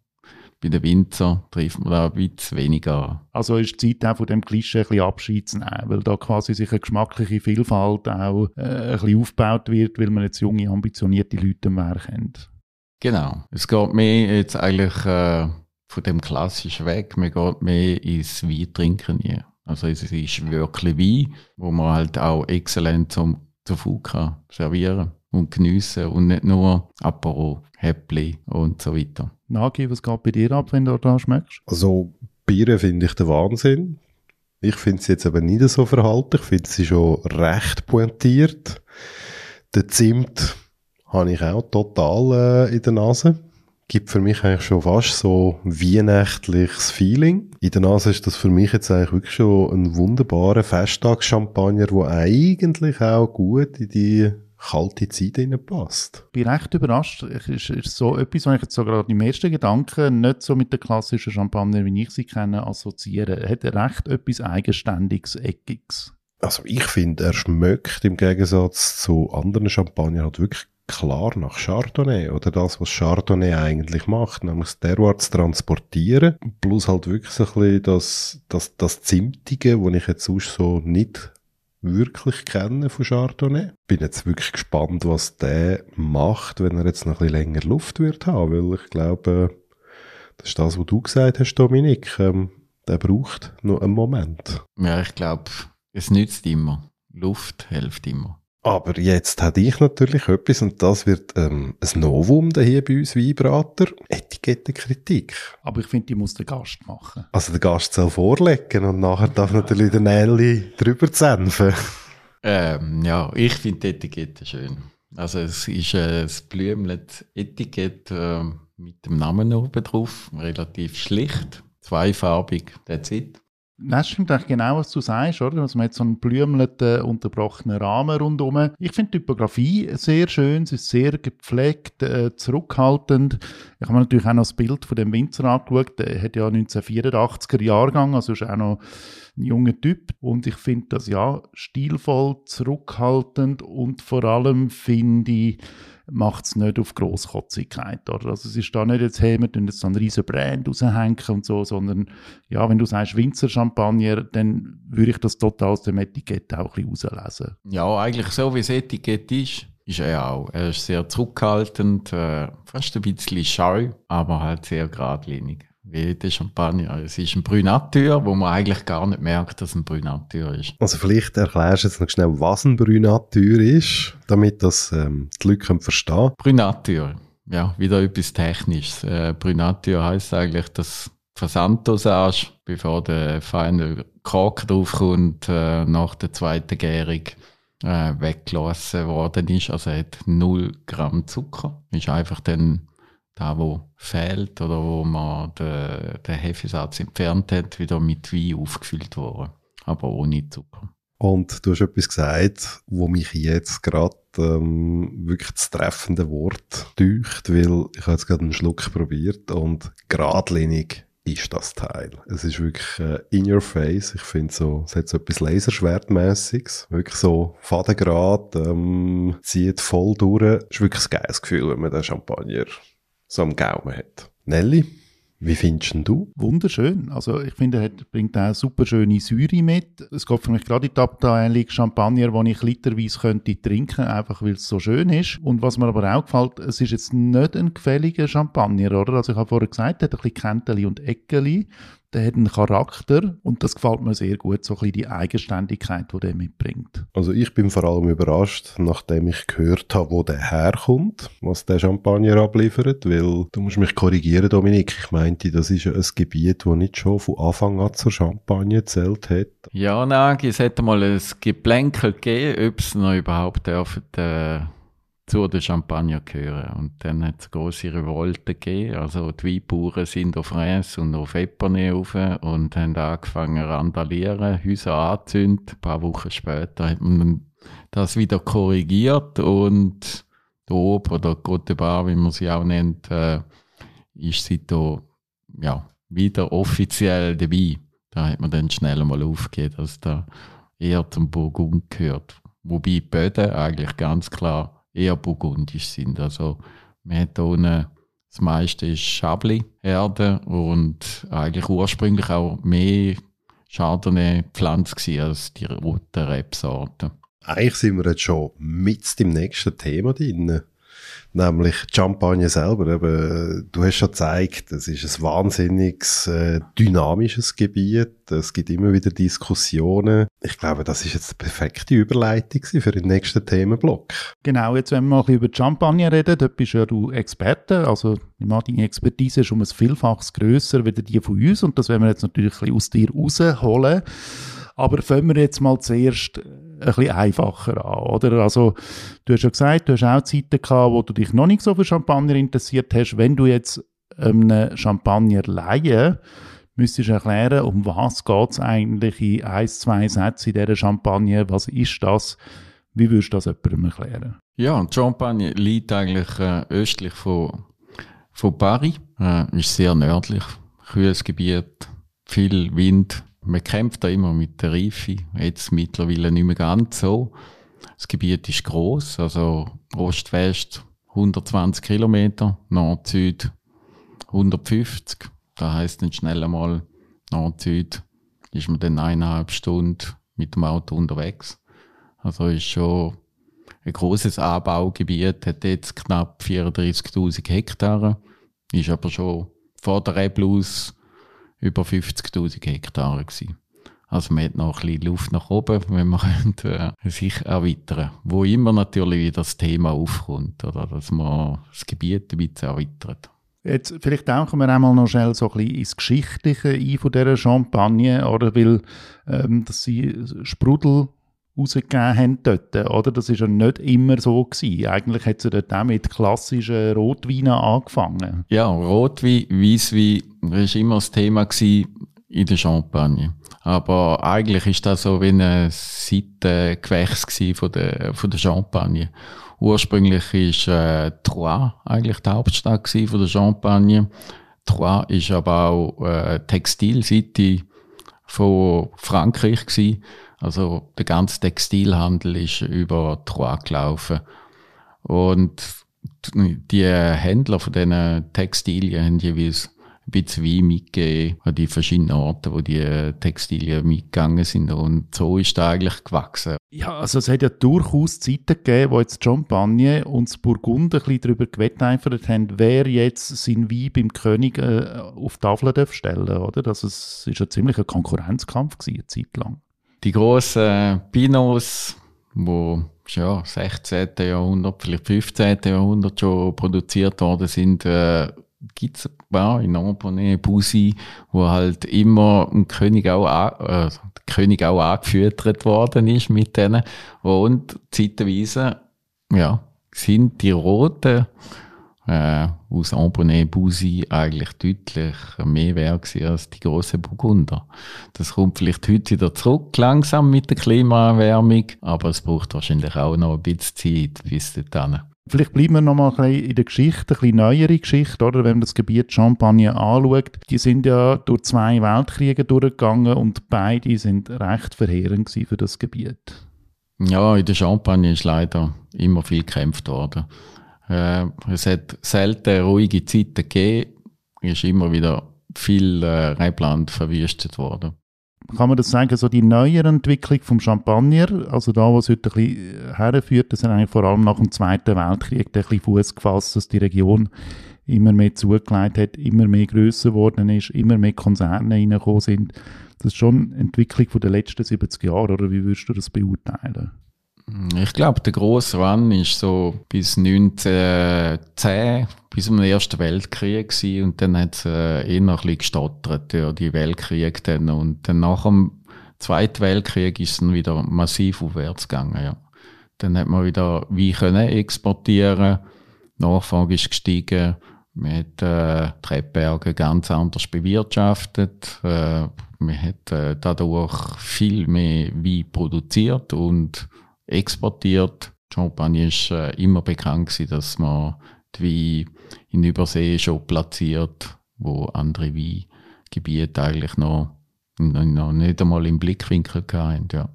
bei den Winzer trifft man da ein bisschen weniger. Also ist die Zeit auch von dem Klischee ein bisschen Abschied zu nehmen, weil da quasi sich eine geschmackliche Vielfalt auch äh, ein bisschen aufgebaut wird, weil man jetzt junge, ambitionierte Leute im Werk kennt. Genau. Es geht mehr jetzt eigentlich äh, von dem klassischen weg, man geht mehr ins Weintrinken hier. Also es ist wirklich Wein, wo man halt auch exzellent zum, zu Fuka servieren und geniessen und nicht nur Apero, Häppli und so weiter. Nagi, was geht bei dir ab, wenn du da schmeckst? Also Biere finde ich der Wahnsinn. Ich finde sie jetzt aber nicht so verhalten. Ich finde sie schon recht pointiert. Der Zimt habe ich auch total äh, in der Nase. Gibt für mich eigentlich schon fast so weihnachtliches Feeling. In der Nase ist das für mich jetzt eigentlich wirklich schon ein wunderbarer Festtagschampagner, der eigentlich auch gut in die kalte Zeit passt. Ich bin recht überrascht. Es ist, ist so etwas, was ich jetzt so gerade im ersten Gedanken nicht so mit der klassischen Champagner, wie ich sie kenne, assoziere. Er hat recht etwas Eigenständiges, Eckiges. Also ich finde, er schmeckt im Gegensatz zu anderen Champagner halt wirklich klar nach Chardonnay oder das, was Chardonnay eigentlich macht, nämlich das zu transportieren, plus halt wirklich so ein bisschen das, das, das Zimtige, das ich jetzt sonst so nicht wirklich kennen von Chardonnay. Bin jetzt wirklich gespannt, was der macht, wenn er jetzt noch ein bisschen länger Luft wird haben, weil ich glaube, das ist das, was du gesagt hast, Dominik. Ähm, der braucht noch einen Moment. Ja, ich glaube, es nützt immer. Luft hilft immer. Aber jetzt hätte ich natürlich etwas, und das wird ähm, ein Novum hier bei uns Weinbrater, Etikettenkritik. Aber ich finde, die muss der Gast machen. Also der Gast soll vorlegen und nachher darf natürlich der Nelly drüber zämpfen. Ähm, ja, ich finde die Etikette schön. Also es ist ein blümlet Etikett äh, mit dem Namen oben drauf, relativ schlicht, zweifarbig, that's it. Das stimmt eigentlich genau, was du sagst, oder? Also man hat so einen blümelten, unterbrochenen Rahmen rundherum. Ich finde die Typografie sehr schön, sie ist sehr gepflegt, äh, zurückhaltend. Ich habe mir natürlich auch noch das Bild von dem Winzer angeschaut, der hat ja 1984er Jahrgang, also ist auch noch ein junger Typ. Und ich finde das ja stilvoll, zurückhaltend und vor allem finde ich, macht es nicht auf Grosskotzigkeit. Oder? Also es ist da nicht jetzt, hey, wir tun jetzt so einen riesen Brand raushängen und so, sondern ja, wenn du sagst Winzer Champagner, dann würde ich das total aus dem Etikett auch ein bisschen rauslesen. Ja, eigentlich so, wie das Etikett ist, ist er auch. Er ist sehr zurückhaltend, äh, fast ein bisschen scheu, aber halt sehr geradlinig wie der Champagner. Es ist ein Brünateur, wo man eigentlich gar nicht merkt, dass es ein Brünateur ist. Also vielleicht erklärst du jetzt noch schnell, was ein Brünateur ist, damit das ähm, die Leute können verstehen Brünateur, ja, wieder etwas Technisches. Äh, Brünateur heisst eigentlich, dass Versanddosage, bevor der feine Kork draufkommt, äh, nach der zweiten Gärung äh, weggelassen worden ist. Also er hat 0 Gramm Zucker. Ist einfach dann da wo fehlt oder wo man den, den Hefesatz entfernt hat, wieder mit Wein aufgefüllt worden. Aber ohne Zucker. Und du hast etwas gesagt, wo mich jetzt gerade ähm, wirklich das treffende Wort deucht, weil ich habe jetzt gerade einen Schluck probiert und geradlinig ist das Teil. Es ist wirklich äh, in your face. Ich finde so, es hat so etwas Laserschwertmäßiges. Wirklich so fadengrad, ähm, zieht voll durch. Ist wirklich ein geiles Gefühl, wenn man den Champagner so am Gaumen hat. Nelly, wie findest du? Wunderschön. Also ich finde, er bringt auch super schöne Säure mit. Es geht für mich gerade in die Abteilung Champagner, die ich literweise könnte trinken, einfach weil es so schön ist. Und was mir aber auch gefällt, es ist jetzt nicht ein gefälliger Champagner, oder? Also ich habe vorher gesagt, er hat ein bisschen Kenteli und Eckeli der hat einen Charakter und das gefällt mir sehr gut, so ein bisschen die Eigenständigkeit, die der mitbringt. Also ich bin vor allem überrascht, nachdem ich gehört habe, wo der herkommt, was der Champagner abliefert, weil du musst mich korrigieren, Dominik, ich meinte, das ist ein Gebiet, das nicht schon von Anfang an zur Champagne zählt hat. Ja, nein, es hätte mal ein Geplänkel gegeben, ob es noch überhaupt dürfen, äh, zu den Champagner gehören. Und dann hat es grosse Revolte gegeben. Also die Weinbauern sind auf Reims und auf Epernay rauf und haben angefangen zu randalieren, Häuser anzünden. Ein paar Wochen später hat man das wieder korrigiert und der Ob oder Côte Bar, wie man sie auch nennt, äh, ist seitdem ja, wieder offiziell dabei. Da hat man dann schnell mal aufgegeben, dass da eher zum Burgund gehört. Wobei die Böden eigentlich ganz klar eher burgundisch sind. Also man hat da unten, das meiste ist Chablis-Erde und eigentlich ursprünglich auch mehr Chardonnay-Pflanze als die roten Rebsorten. Eigentlich sind wir jetzt schon mit dem nächsten Thema drin nämlich Champagne selber. Eben, du hast schon gezeigt, es ist ein wahnsinniges äh, dynamisches Gebiet. Es gibt immer wieder Diskussionen. Ich glaube, das ist jetzt die perfekte Überleitung für den nächsten Themenblock. Genau, jetzt wenn wir mal über Champagne reden, dort bist ja du Experte. Also deine Expertise ist um ein Vielfaches grösser als die von uns und das werden wir jetzt natürlich ein bisschen aus dir rausholen. Aber fangen wir jetzt mal zuerst ein bisschen einfacher an, oder? Also, du hast ja gesagt, du hast auch Zeiten gehabt, wo du dich noch nicht so für Champagner interessiert hast. Wenn du jetzt einen Champagner leihen müsstest du erklären, um was geht es eigentlich in ein, zwei Sätzen in dieser Champagne, was ist das? Wie würdest du das jemandem erklären? Ja, Champagne liegt eigentlich äh, östlich von, von Paris, äh, ist sehr nördlich, kühles Gebiet, viel Wind, man kämpft da immer mit der Reife. Jetzt mittlerweile nicht mehr ganz so. Das Gebiet ist groß, also Ost-West 120 Kilometer, Nord-Süd 150. Da heißt dann schnell einmal Nord-Süd ist man dann eineinhalb Stunden mit dem Auto unterwegs. Also ist schon ein großes Anbaugebiet, hat jetzt knapp 34.000 Hektare, ist aber schon vor der Reblus über 50.000 Hektare gewesen. Also man hat noch ein bisschen Luft nach oben, wenn man könnte, äh, sich erweitern Wo immer natürlich wieder das Thema aufkommt, oder dass man das Gebiet ein bisschen erweitert. Jetzt, vielleicht tauchen wir einmal noch schnell so ein bisschen ins Geschichtliche ein von dieser Champagne, oder? Weil, ähm, dass sie Sprudel rausgegeben haben dort, oder? Das ist ja nicht immer so gewesen. Eigentlich hat sie dort auch mit klassischen Rotweinen angefangen. Ja, Rotwein, Weisswein, das war immer das Thema in der Champagne. Aber eigentlich ist das so wie ein Seitengewächs von der, von der Champagne. Ursprünglich ist äh, Troyes eigentlich die Hauptstadt von der Champagne. Troyes ist aber auch äh, Textilseite von Frankreich gewesen. Also der ganze Textilhandel ist über Troyes gelaufen. Und die Händler von diesen Textilien haben jeweils ein bisschen Wein mitgegeben an die verschiedenen Orte, wo die Textilien mitgegangen sind. Und so ist das eigentlich gewachsen. Ja, also es hat ja durchaus Zeiten gegeben, wo jetzt Champagne und das Burgund ein bisschen darüber gewetteifert haben, wer jetzt sein Wein beim König äh, auf die Tafel darf stellen oder? Also es war ein Konkurrenzkampf gewesen, eine Zeit lang die grossen Pinos, wo ja 16. Jahrhundert, vielleicht 15. Jahrhundert schon produziert worden sind, äh, gibt es ja, in Ambonnet, Busi, wo halt immer ein König auch, an, äh, König auch angefüttert worden ist mit denen. Und zeitweise, ja, sind die roten äh, aus Ambonnet Busi eigentlich deutlich mehr wert als die grossen Burgunder. Das kommt vielleicht heute wieder zurück, langsam mit der Klimaerwärmung, aber es braucht wahrscheinlich auch noch ein bisschen Zeit bis dorthin. Vielleicht bleiben wir noch mal ein bisschen in der Geschichte, ein bisschen neuere Geschichte, oder? Wenn man das Gebiet Champagne anschaut. Die sind ja durch zwei Weltkriege durchgegangen und beide sind recht verheerend für das Gebiet. Ja, in der Champagne ist leider immer viel gekämpft worden. Äh, es hat selten ruhige Zeiten gegeben. Es ist immer wieder viel äh, Rebland verwüstet worden. Kann man das sagen, so die neuere Entwicklung vom Champagner, also da, was heute ein bisschen herführt, das ist eigentlich vor allem nach dem Zweiten Weltkrieg ein bisschen Fuß gefasst, dass die Region immer mehr zugelegt hat, immer mehr grösser geworden ist, immer mehr Konzerne reingekommen sind. Das ist schon eine Entwicklung der letzten 70 Jahre, oder wie würdest du das beurteilen? Ich glaube, der grosse Run ist so bis 1910, bis zum Ersten Weltkrieg gewesen, und dann hat es äh, eher noch ein bisschen gestottert, ja, die Weltkrieg dann. Und dann nach dem Zweiten Weltkrieg ist es dann wieder massiv aufwärts gegangen, ja. Dann hat man wieder Wein können exportieren. Die Nachfrage ist gestiegen. Hat äh, die Rebberge ganz anders bewirtschaftet. Äh, man hat äh, dadurch viel mehr Wein produziert und exportiert. Champagne ist äh, immer bekannt gewesen, dass man die Wein in Übersee schon platziert, wo andere Weingebiete eigentlich noch, noch nicht einmal im Blickwinkel hatten. Ja.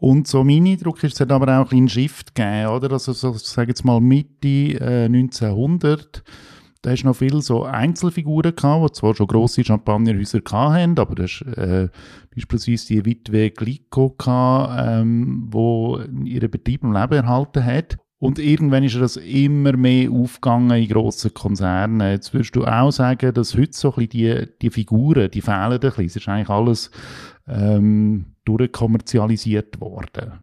Und so mein Eindruck ist, es hat aber auch ein Shift gegeben, oder? Also, so, sag jetzt mal Mitte äh, 1900, da hast du noch viele so Einzelfiguren gehabt, die zwar schon grosse Champagnerhäuser hatten, aber da hast äh, beispielsweise die Witwe Glico gehabt, ähm, wo ihren Betrieb im Leben erhalten hat. Und irgendwann ist das immer mehr aufgegangen in grossen Konzernen. Jetzt würdest du auch sagen, dass heute so ein bisschen die, die Figuren, die fehlen ein bisschen. Es ist eigentlich alles ähm, durchkommerzialisiert worden.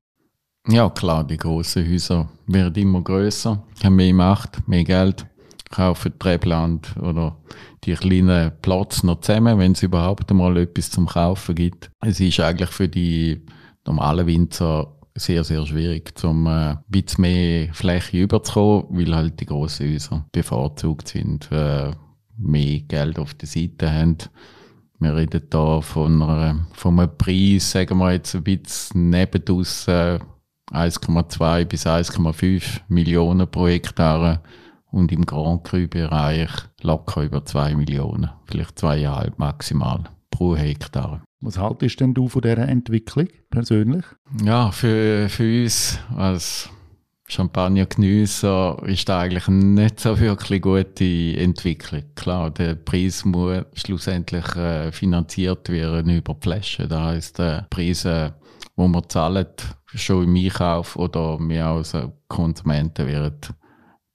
Ja, klar, die grossen Häuser werden immer grösser, haben mehr Macht, mehr Geld, kaufen Trebland oder die kleinen Platz noch zusammen, wenn es überhaupt einmal etwas zum Kaufen gibt. Es ist eigentlich für die normalen Winzer sehr, sehr schwierig, um äh, ein bisschen mehr Fläche überzukommen, weil halt die grossen Häuser bevorzugt sind, äh, mehr Geld auf der Seite haben. Wir reden da von, einer, von einem Preis, sagen wir jetzt ein bisschen nebendus, äh, 1,2 bis 1,5 Millionen pro Hektar und im Grand Cru-Bereich locker über 2 Millionen, vielleicht zweieinhalb maximal pro Hektar. Was haltest denn du von dieser Entwicklung persönlich? Ja, für, für uns als Champagner-Genüsser ist das eigentlich nicht so wirklich gute Entwicklung. Klar, der Preis muss schlussendlich äh, finanziert werden über die Flasche. Das heisst, der äh, Preise, die man zahlt, schon im Einkauf oder wir als Konsumenten werden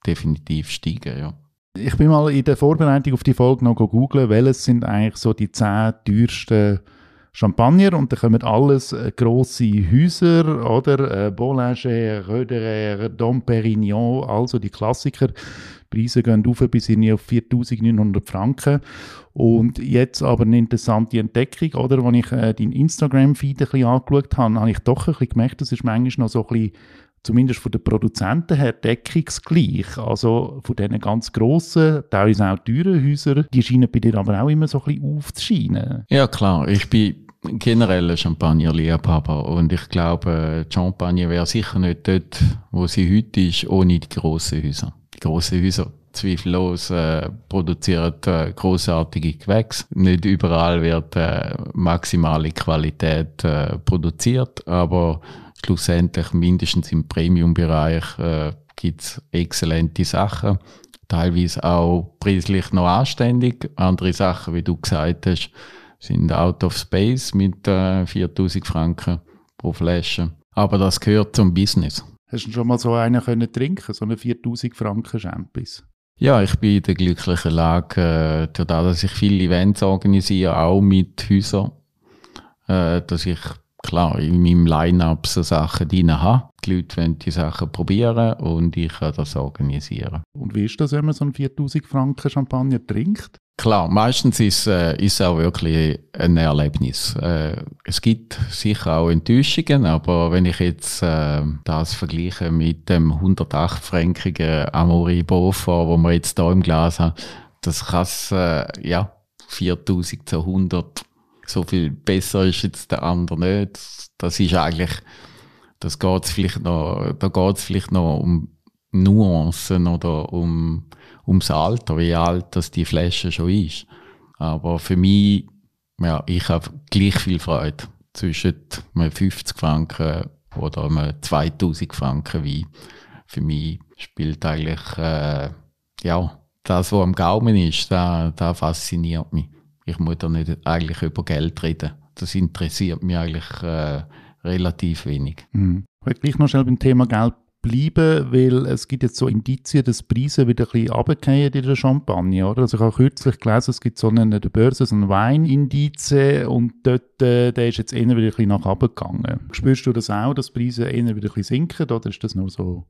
definitiv steigen, ja. Ich bin mal in der Vorbereitung auf die Folge noch googeln, welches sind eigentlich so die zehn teuersten Champagner und da kommen alles äh, grosse Häuser, oder? Äh, Bollinger, Röderer, Dom Perignon, also die Klassiker. Die Preise gehen auf bis auf 4900 Franken. Und jetzt aber eine interessante Entdeckung, oder? Als ich äh, deinen Instagram-Feed ein bisschen angeschaut habe, habe ich doch ein bisschen gemerkt, das ist manchmal noch so ein bisschen zumindest von den Produzenten her deckungsgleich. Also von diesen ganz grossen, teilweise auch teuren Häusern, die scheinen bei dir aber auch immer so ein bisschen aufzuscheinen. Ja klar, ich bin generell ein Champagner-Liebhaber und ich glaube, Champagne wäre sicher nicht dort, wo sie heute ist, ohne die grossen Häuser. Die grossen Häuser zweifellos äh, produzieren äh, großartige Gewächse. Nicht überall wird äh, maximale Qualität äh, produziert, aber schlussendlich mindestens im Premium-Bereich äh, gibt's exzellente Sachen. Teilweise auch preislich noch anständig. Andere Sachen, wie du gesagt hast, sind out of space mit äh, 4000 Franken pro Flasche. Aber das gehört zum Business. Hast du schon mal so einen können trinken, so eine 4000 Franken Champis? Ja, ich bin in der glücklichen Lage, äh, dadurch, dass ich viele Events organisiere, auch mit Häusern, äh, dass ich klar in meinem Line-Up so Sachen drin habe. Die Leute wollen die Sachen probieren und ich kann das organisieren. Und wie ist das, wenn man so einen 4000 Franken Champagner trinkt? Klar, meistens ist äh, ist auch wirklich ein Erlebnis. Äh, es gibt sicher auch Enttäuschungen, aber wenn ich jetzt äh, das vergleiche mit dem 108-frankigen Amori Beaufort, wo wir jetzt da im Glas haben, das kann äh, ja 4000 zu 100 so viel besser ist jetzt der andere nicht. Das ist eigentlich, das geht's vielleicht noch, da geht's vielleicht noch um Nuancen oder um, ums Alter, wie alt das die Flasche schon ist. Aber für mich, ja, ich habe gleich viel Freude zwischen 50 Franken oder 2000 Franken wie Für mich spielt eigentlich, äh, ja, das, was am Gaumen ist, da, da fasziniert mich ich muss da nicht eigentlich über Geld reden. Das interessiert mich eigentlich äh, relativ wenig. Mhm. Ich will gleich noch schnell beim Thema Geld bleiben, weil es gibt jetzt so Indizien, dass Preise wieder ein bisschen runtergehen in der Champagne, oder? Also ich habe kürzlich gelesen, es gibt so eine, der Börse so einen Weinindiz und dort, äh, der ist jetzt eher wieder ein bisschen nach oben gegangen. Spürst du das auch, dass Preise eher wieder ein bisschen sinken, oder ist das nur so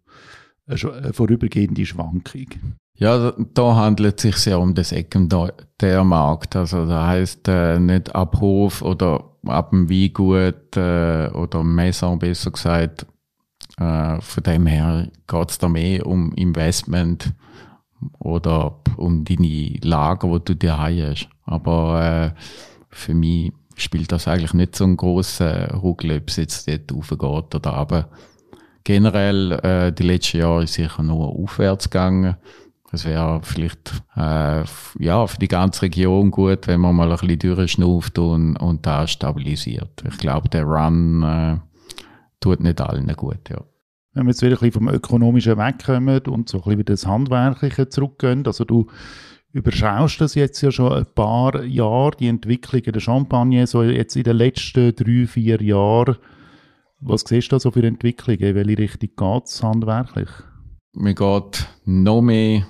eine vorübergehende Schwankung? Ja, da handelt es sich ja um den Sekundärmarkt. Also das heißt äh, nicht ab Hof oder ab dem Weingut äh, oder Maison besser gesagt, Äh, von dem her geht es da mehr um Investment oder um deine Lager, wo du dir hast. Aber äh, für mich spielt das eigentlich nicht so einen grossen Ruggel, ob es jetzt dort raufgeht oder runter. Generell, äh, die letzten Jahre ist sicher nur aufwärts gegangen. Es wäre vielleicht äh, ja, für die ganze Region gut, wenn man mal ein bisschen durchschnauft und, und da stabilisiert. Ich glaube, der Run äh, tut nicht allen gut. Ja. Wenn wir jetzt wieder ein bisschen vom Ökonomischen wegkommen und so ein bisschen wieder das Handwerkliche zurückgehen, also du überschaust das jetzt ja schon ein paar Jahre, die Entwicklung der Champagne, so jetzt in den letzten drei, vier Jahren. Was siehst du da so für Entwicklungen? In welche Richtung geht es handwerklich? Man geht noch mehr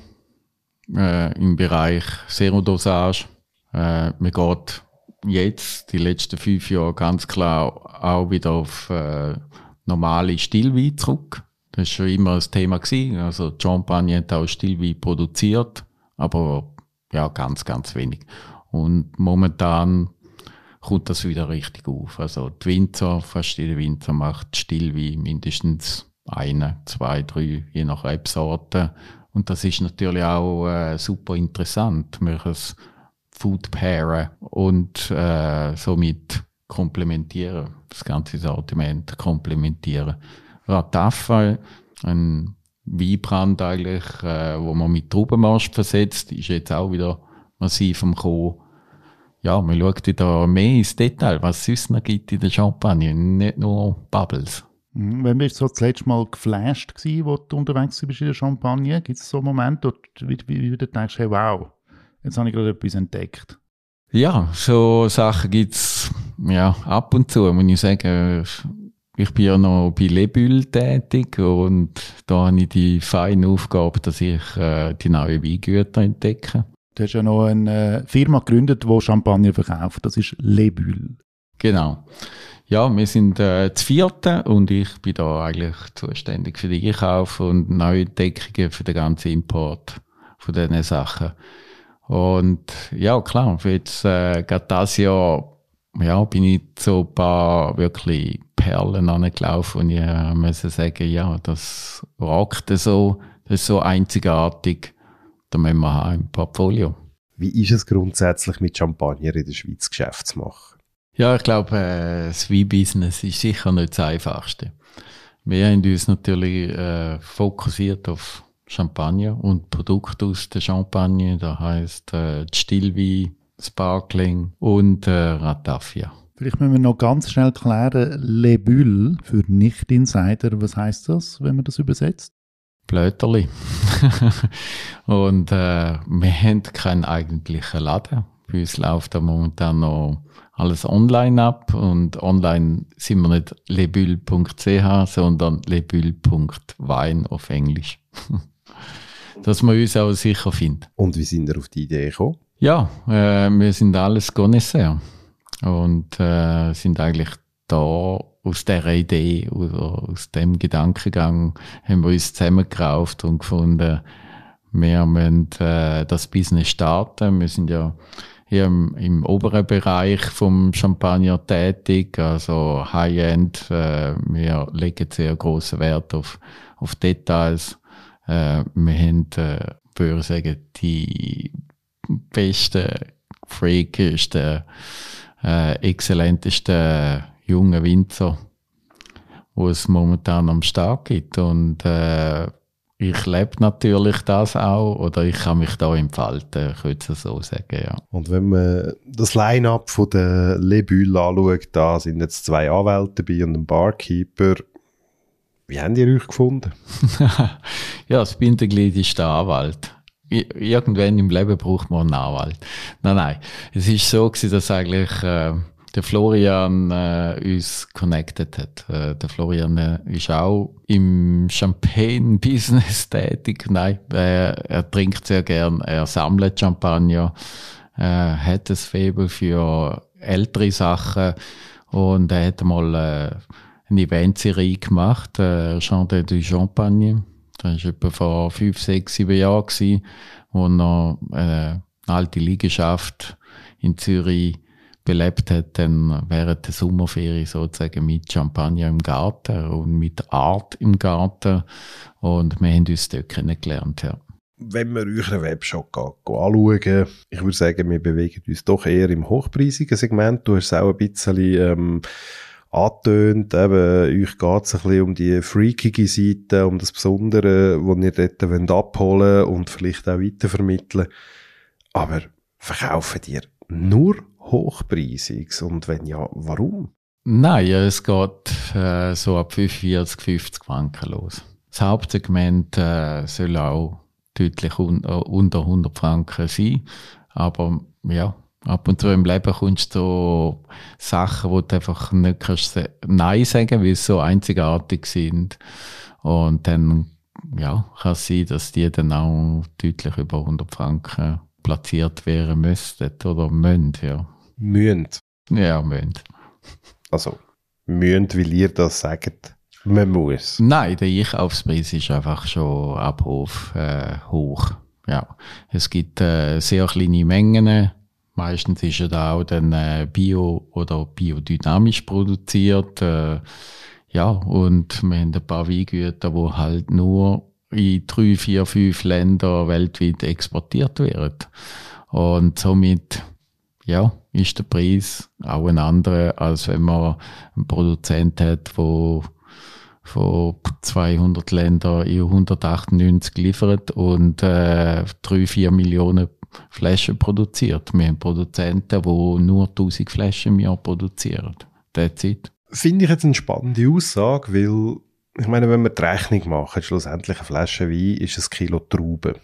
äh, im Bereich Serodosage. Äh, man geht jetzt, die letzten fünf Jahre, ganz klar auch wieder auf äh, normale Stillwein zurück. Das war schon immer ein Thema. Gewesen. Also Champagne hat auch Stillwein produziert, aber ja, ganz, ganz wenig. Und momentan kommt das wieder richtig auf. Also die Winzer, fast jeder Winzer macht Stillwein mindestens eine, zwei, drei, je nach Rebsorte. Und das ist natürlich auch äh, super interessant. Wir können Food pairen und äh, somit komplementieren, das ganze Sortiment komplementieren. Rataffa, ein Weinbrand eigentlich, äh, wo man mit Traubenmarsch versetzt, ist jetzt auch wieder massiv am Kommen. Ja, man schaut wieder mehr ins Detail, was es sonst noch gibt in der Champagne, nicht nur Bubbles. Mhm. Wenn bist du so das letzte Mal geflasht gewesen, wo du unterwegs bist in der Champagne? Gibt es so Momente, wo du, wie, wie, wie du denkst, hey, wow, jetzt habe ich gerade etwas entdeckt? Ja, so Sachen gibt es ja, ab und zu, muss ich sagen. Ich bin ja noch bei Lebül tätig und da habe ich die feine Aufgabe, dass ich äh, die neuen Weingüter entdecke. Du hast ja noch eine Firma gegründet, die Champagner verkauft. Das ist Lebül. Genau. Ja, wir sind äh, das vierte und ich bin da eigentlich zuständig für den Einkauf und Neuentdeckungen für den ganzen Import von diesen Sachen. Und ja, klar, für jetzt äh, gerade das Jahr ja, bin ich so ein paar wirklich Perlen angelaufen und ich äh, muss sagen, ja, das rockt so, das ist so einzigartig, da müssen wir haben im Portfolio. Wie ist es grundsätzlich mit Champagner in der Schweiz Geschäft zu machen? Ja, ich glaube, äh, das Wein-Business ist sicher nicht das Einfachste. Wir haben uns natürlich äh, fokussiert auf Champagner und Produkte aus der Champagne, das heißt äh, Stillwein, Sparkling und äh, Ratafia. Vielleicht müssen wir noch ganz schnell klären, Le Bulle für Nicht-Insider, was heißt das, wenn man das übersetzt? Blöterli. und äh, wir haben keinen eigentlichen Laden. Bei uns läuft da momentan noch alles online ab und online sind wir nicht lebulle.ch, sondern lebulle.wein auf Englisch. Dass man uns auch sicher findet. Und wie sind wir auf die Idee gekommen? Ja, äh, wir sind alles Connoisseur und äh, sind eigentlich da aus der Idee oder aus dem Gedankengang haben wir uns zusammengerauft und gefunden, wir müssen äh, das Business starten. Wir sind ja hier im, im oberen Bereich vom Champagner tätig, also High-End. Äh, wir legen sehr großen Wert auf, auf Details. Äh, wir haben, äh, würde ich sagen, die besten, freakigsten, äh, exzellentesten jungen Winzer, wo es momentan am Start gibt. Und äh, ich lebe natürlich das auch oder ich kann mich da entfalten, ich würde es so sagen, ja. Und wenn man das Line-Up von der Le Bulle anschaut, da sind jetzt zwei Anwälte dabei und ein Barkeeper. Wie haben die euch gefunden? ja, das Bindeglied ist der Anwalt. Irgendwann im Leben braucht man einen Anwalt. Nein, nein. Es ist so gewesen, dass eigentlich äh, der Florian äh, uns connected hat. Äh, der Florian äh, ist auch im Champagne-Business tätig. Nein, äh, er trinkt sehr gern, er sammelt Champagner, äh, hat ein Faible für ältere Sachen und er hat mal äh, eine Eventserie gemacht, äh, Chante du Champagne. Das war etwa vor fünf, sechs, sieben Jahren, gewesen, wo noch äh, eine alte Liegenschaft in Zürich belebt hat, dann während der Sommerferien sozusagen mit Champagner im Garten und mit Art im Garten. Und wir haben uns dort kennengelernt, ja. Wenn wir euren Webshop anschauen, ich würde sagen, wir bewegen uns doch eher im hochpreisigen Segment. Du hast es auch ein bisschen ähm, angetönt, eben, euch geht es ein bisschen um die freakige Seite, um das Besondere, was ihr dort abholen wollt und vielleicht auch weitervermitteln. Aber verkaufen ihr nur Hochpreisiges? Und wenn ja, warum? Nein, es geht äh, so ab 45, 50 Franken los. Das Hauptsegment äh, soll auch deutlich un äh, unter 100 Franken sein. Aber ja, ab und zu im Leben kommst du so Sachen, wo du einfach nicht kannst Nein sagen, weil sie so einzigartig sind. Und dann ja, kann es sein, dass die dann auch deutlich über 100 Franken platziert werden müssten oder müssen, ja. Mühen. Ja, müssen. Also, mühen, weil ihr das sagt, man muss. Nein, der Einkaufspreis ist einfach schon ab Hof äh, hoch. Ja, es gibt äh, sehr kleine Mengen. Meistens ist er da auch dann äh, bio- oder biodynamisch produziert. Äh, ja, und wir haben ein paar Weingüter, die halt nur in drei, vier, fünf Länder weltweit exportiert werden. Und somit, ja, ist der Preis auch ein anderer, als wenn man einen Produzent hat, der von 200 Ländern in 198 liefert und äh, 3, 4 Millionen Flaschen produziert. Wir haben Produzenten, die nur 1000 Flaschen im Jahr produzieren. Derzeit. Finde ich jetzt eine spannende Aussage, weil ich meine, wenn wir die Rechnung machen, schlussendlich eine Flasche Wein ist ein Kilo Trauben.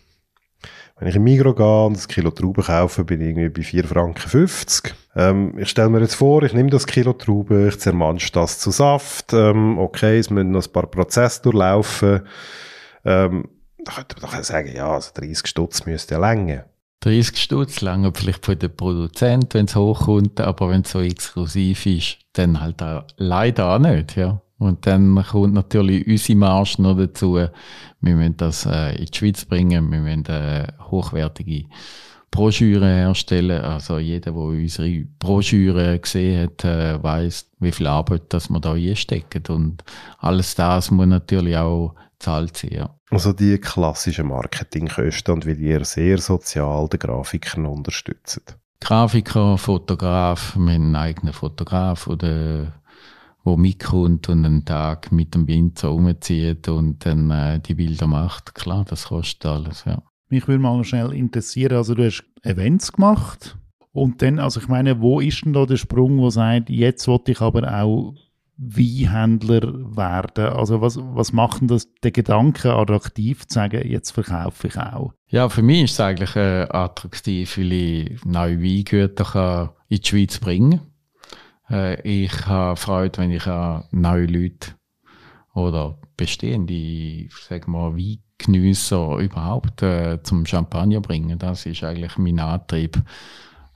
Wenn ich im Migros gehe und ein Kilo Trauben kaufe, bin ich irgendwie bei 4,50 Franken. Ähm, ich stelle mir jetzt vor, ich nehme das Kilo Trauben, ich zermansche das zu Saft. Ähm, okay, es müssen noch ein paar Prozesse durchlaufen. Ähm, da könnte man doch sagen, ja, also 30 Stutz müsste ja länger. 30 Stutz lange vielleicht für den Produzent, wenn es hochkommt, aber wenn es so exklusiv ist, dann halt auch leider auch nicht, ja. Und dann kommt natürlich unsere Marge noch dazu. Wir müssen das äh, in die Schweiz bringen, wir müssen äh, hochwertige Broschüren herstellen. Also jeder, der unsere Broschüren gesehen hat, äh, weiß, wie viel Arbeit das wir da einstecken. Und alles das muss natürlich auch zahlt sein. Ja. Also die klassischen Marketingkosten und wie ihr sehr sozial den Grafikern unterstützt. Grafiker, Fotograf, wir haben einen eigenen Fotograf oder wo mitkommt und einen Tag mit dem Winzer umzieht und dann äh, die Bilder macht. Klar, das kostet alles, ja. Mich würde mal schnell interessieren, also du hast Events gemacht und dann, also ich meine, wo ist denn da der Sprung, wo sagt, jetzt wollte ich aber auch Weinhändler werden? Also was, was macht denn das, den Gedanken attraktiv zu sagen, jetzt verkaufe ich auch? Ja, für mich ist es eigentlich äh, attraktiv, weil ich neue Weingüter in die Schweiz bringen äh, ich habe Freude, wenn ich neue Leute oder bestehende, sag mal, Weingenüsser überhaupt äh, zum Champagner bringen. Das ist eigentlich mein Antrieb.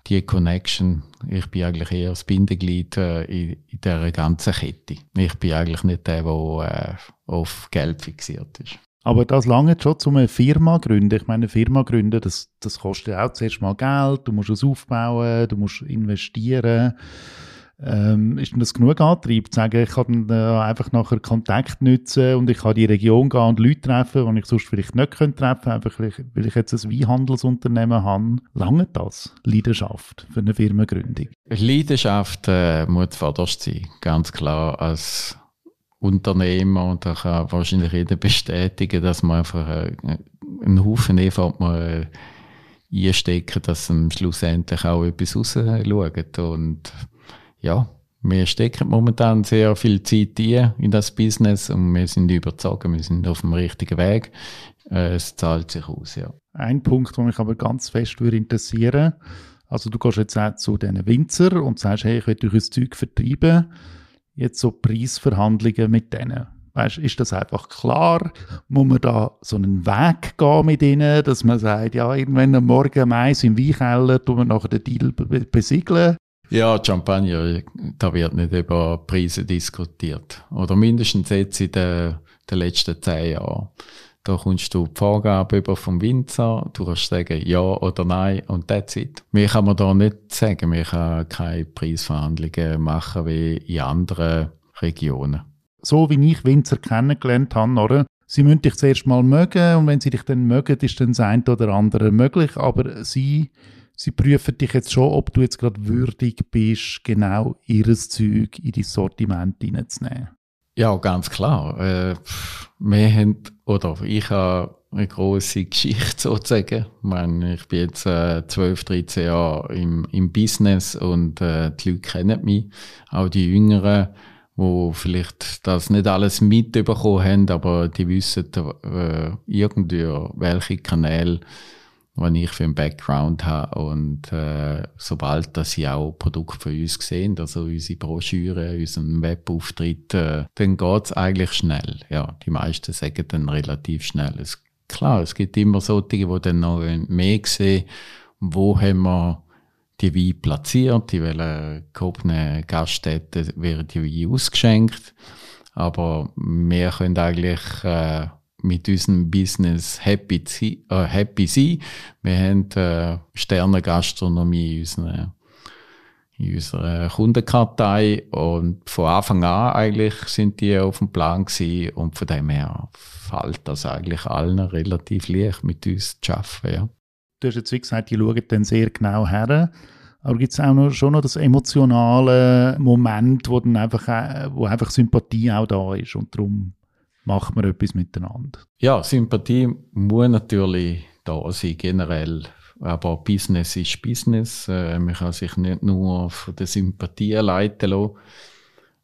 Die Connection. Ich bin eigentlich eher das Bindeglied äh, in, in dieser ganzen Kette. Ich bin eigentlich nicht der, der äh, auf Geld fixiert ist. Aber das lange schon zu einer Firma gründen. Ich meine, eine Firma gründen, das, das kostet auch zuerst mal Geld. Du musst es aufbauen, du musst investieren. Ähm, ist das genug Antrieb, zu sagen, ich kann äh, einfach nachher Kontakt nutzen und ich kann die Region gehen und Leute treffen, die ich sonst vielleicht nicht könnte treffen einfach weil ich jetzt ein Weinhandelsunternehmen habe. Lange das? Leidenschaft für eine Firmengründung? Leidenschaft äh, muss vorderst sein, ganz klar. Als Unternehmer, und da kann wahrscheinlich jeder bestätigen, dass man einfach äh, einen Haufen Effort mal äh, einstecken, dass am schlussendlich auch etwas rausschaut. Und ja, wir stecken momentan sehr viel Zeit ein in das Business und wir sind überzeugt, wir sind auf dem richtigen Weg. Äh, es zahlt sich aus, ja. Ein Punkt, der mich aber ganz fest würde interessieren, also du gehst jetzt auch zu diesen Winzer und sagst, hey, ich will euch ein Zeug vertreiben, jetzt so Preisverhandlungen mit denen. Weißt, ist das einfach klar? Muss man da so einen Weg gehen mit ihnen, dass man sagt, ja, irgendwann am Morgen Mais im Weinkeller tun wir nachher den Deal besiegeln? Ja, Champagner, da wird nicht über Preise diskutiert. Oder mindestens jetzt in den, den letzten zehn Jahren. Da kommst du die Vorgabe über vom Winzer, du kannst sagen ja oder nein und that's it. Mehr kann man da nicht sagen, wir können keine Preisverhandlungen machen wie in anderen Regionen. So wie ich Winzer kennengelernt habe, oder? Sie müssen dich zuerst mal mögen und wenn sie dich dann mögen, ist dann das eine oder andere möglich, aber sie, sie prüfen dich jetzt schon, ob du jetzt gerade würdig bist, genau ihres Zeug in dein Sortiment hineinzunehmen. Ja, ganz klar. Äh, wir haben, oder ich habe eine große Geschichte sozusagen. Ich, meine, ich bin jetzt äh, 12, 13 Jahre im, im Business und äh, die Leute kennen mich, auch die Jüngeren, wo vielleicht das nicht alles mitbekommen haben, aber die wissen äh, irgendwie, welche Kanäle was ich für einen Background habe. Und äh, sobald dass sie auch Produkte von uns sehen, also unsere Broschüre, unseren Webauftritt, äh, dann geht's eigentlich schnell. Ja, die meisten sagen dann relativ schnell. Es, klar, es gibt immer solche, die dann noch mehr sehen, wo haben wir die Wein platziert, in welchen gehobenen Gaststätten werden die Wein ausgeschenkt. Aber wir können eigentlich äh, mit unserem Business happy, äh, happy sein. Wir haben äh, Sterne-Gastronomie in unserer, in unserer Kundenkartei und von Anfang an eigentlich sind die auf dem Plan gewesen und von dem her fällt das eigentlich allen relativ leicht mit uns zu arbeiten. Ja. Du hast jetzt wie gesagt, die schauen dann sehr genau her. Aber gibt es auch noch, schon noch das emotionale Moment, wo dann einfach, äh, wo einfach Sympathie auch da ist und darum macht man etwas miteinander. Ja, Sympathie muss natürlich da sein, generell. Aber Business ist Business. Äh, man kann sich nicht nur von der Sympathie leiten lassen.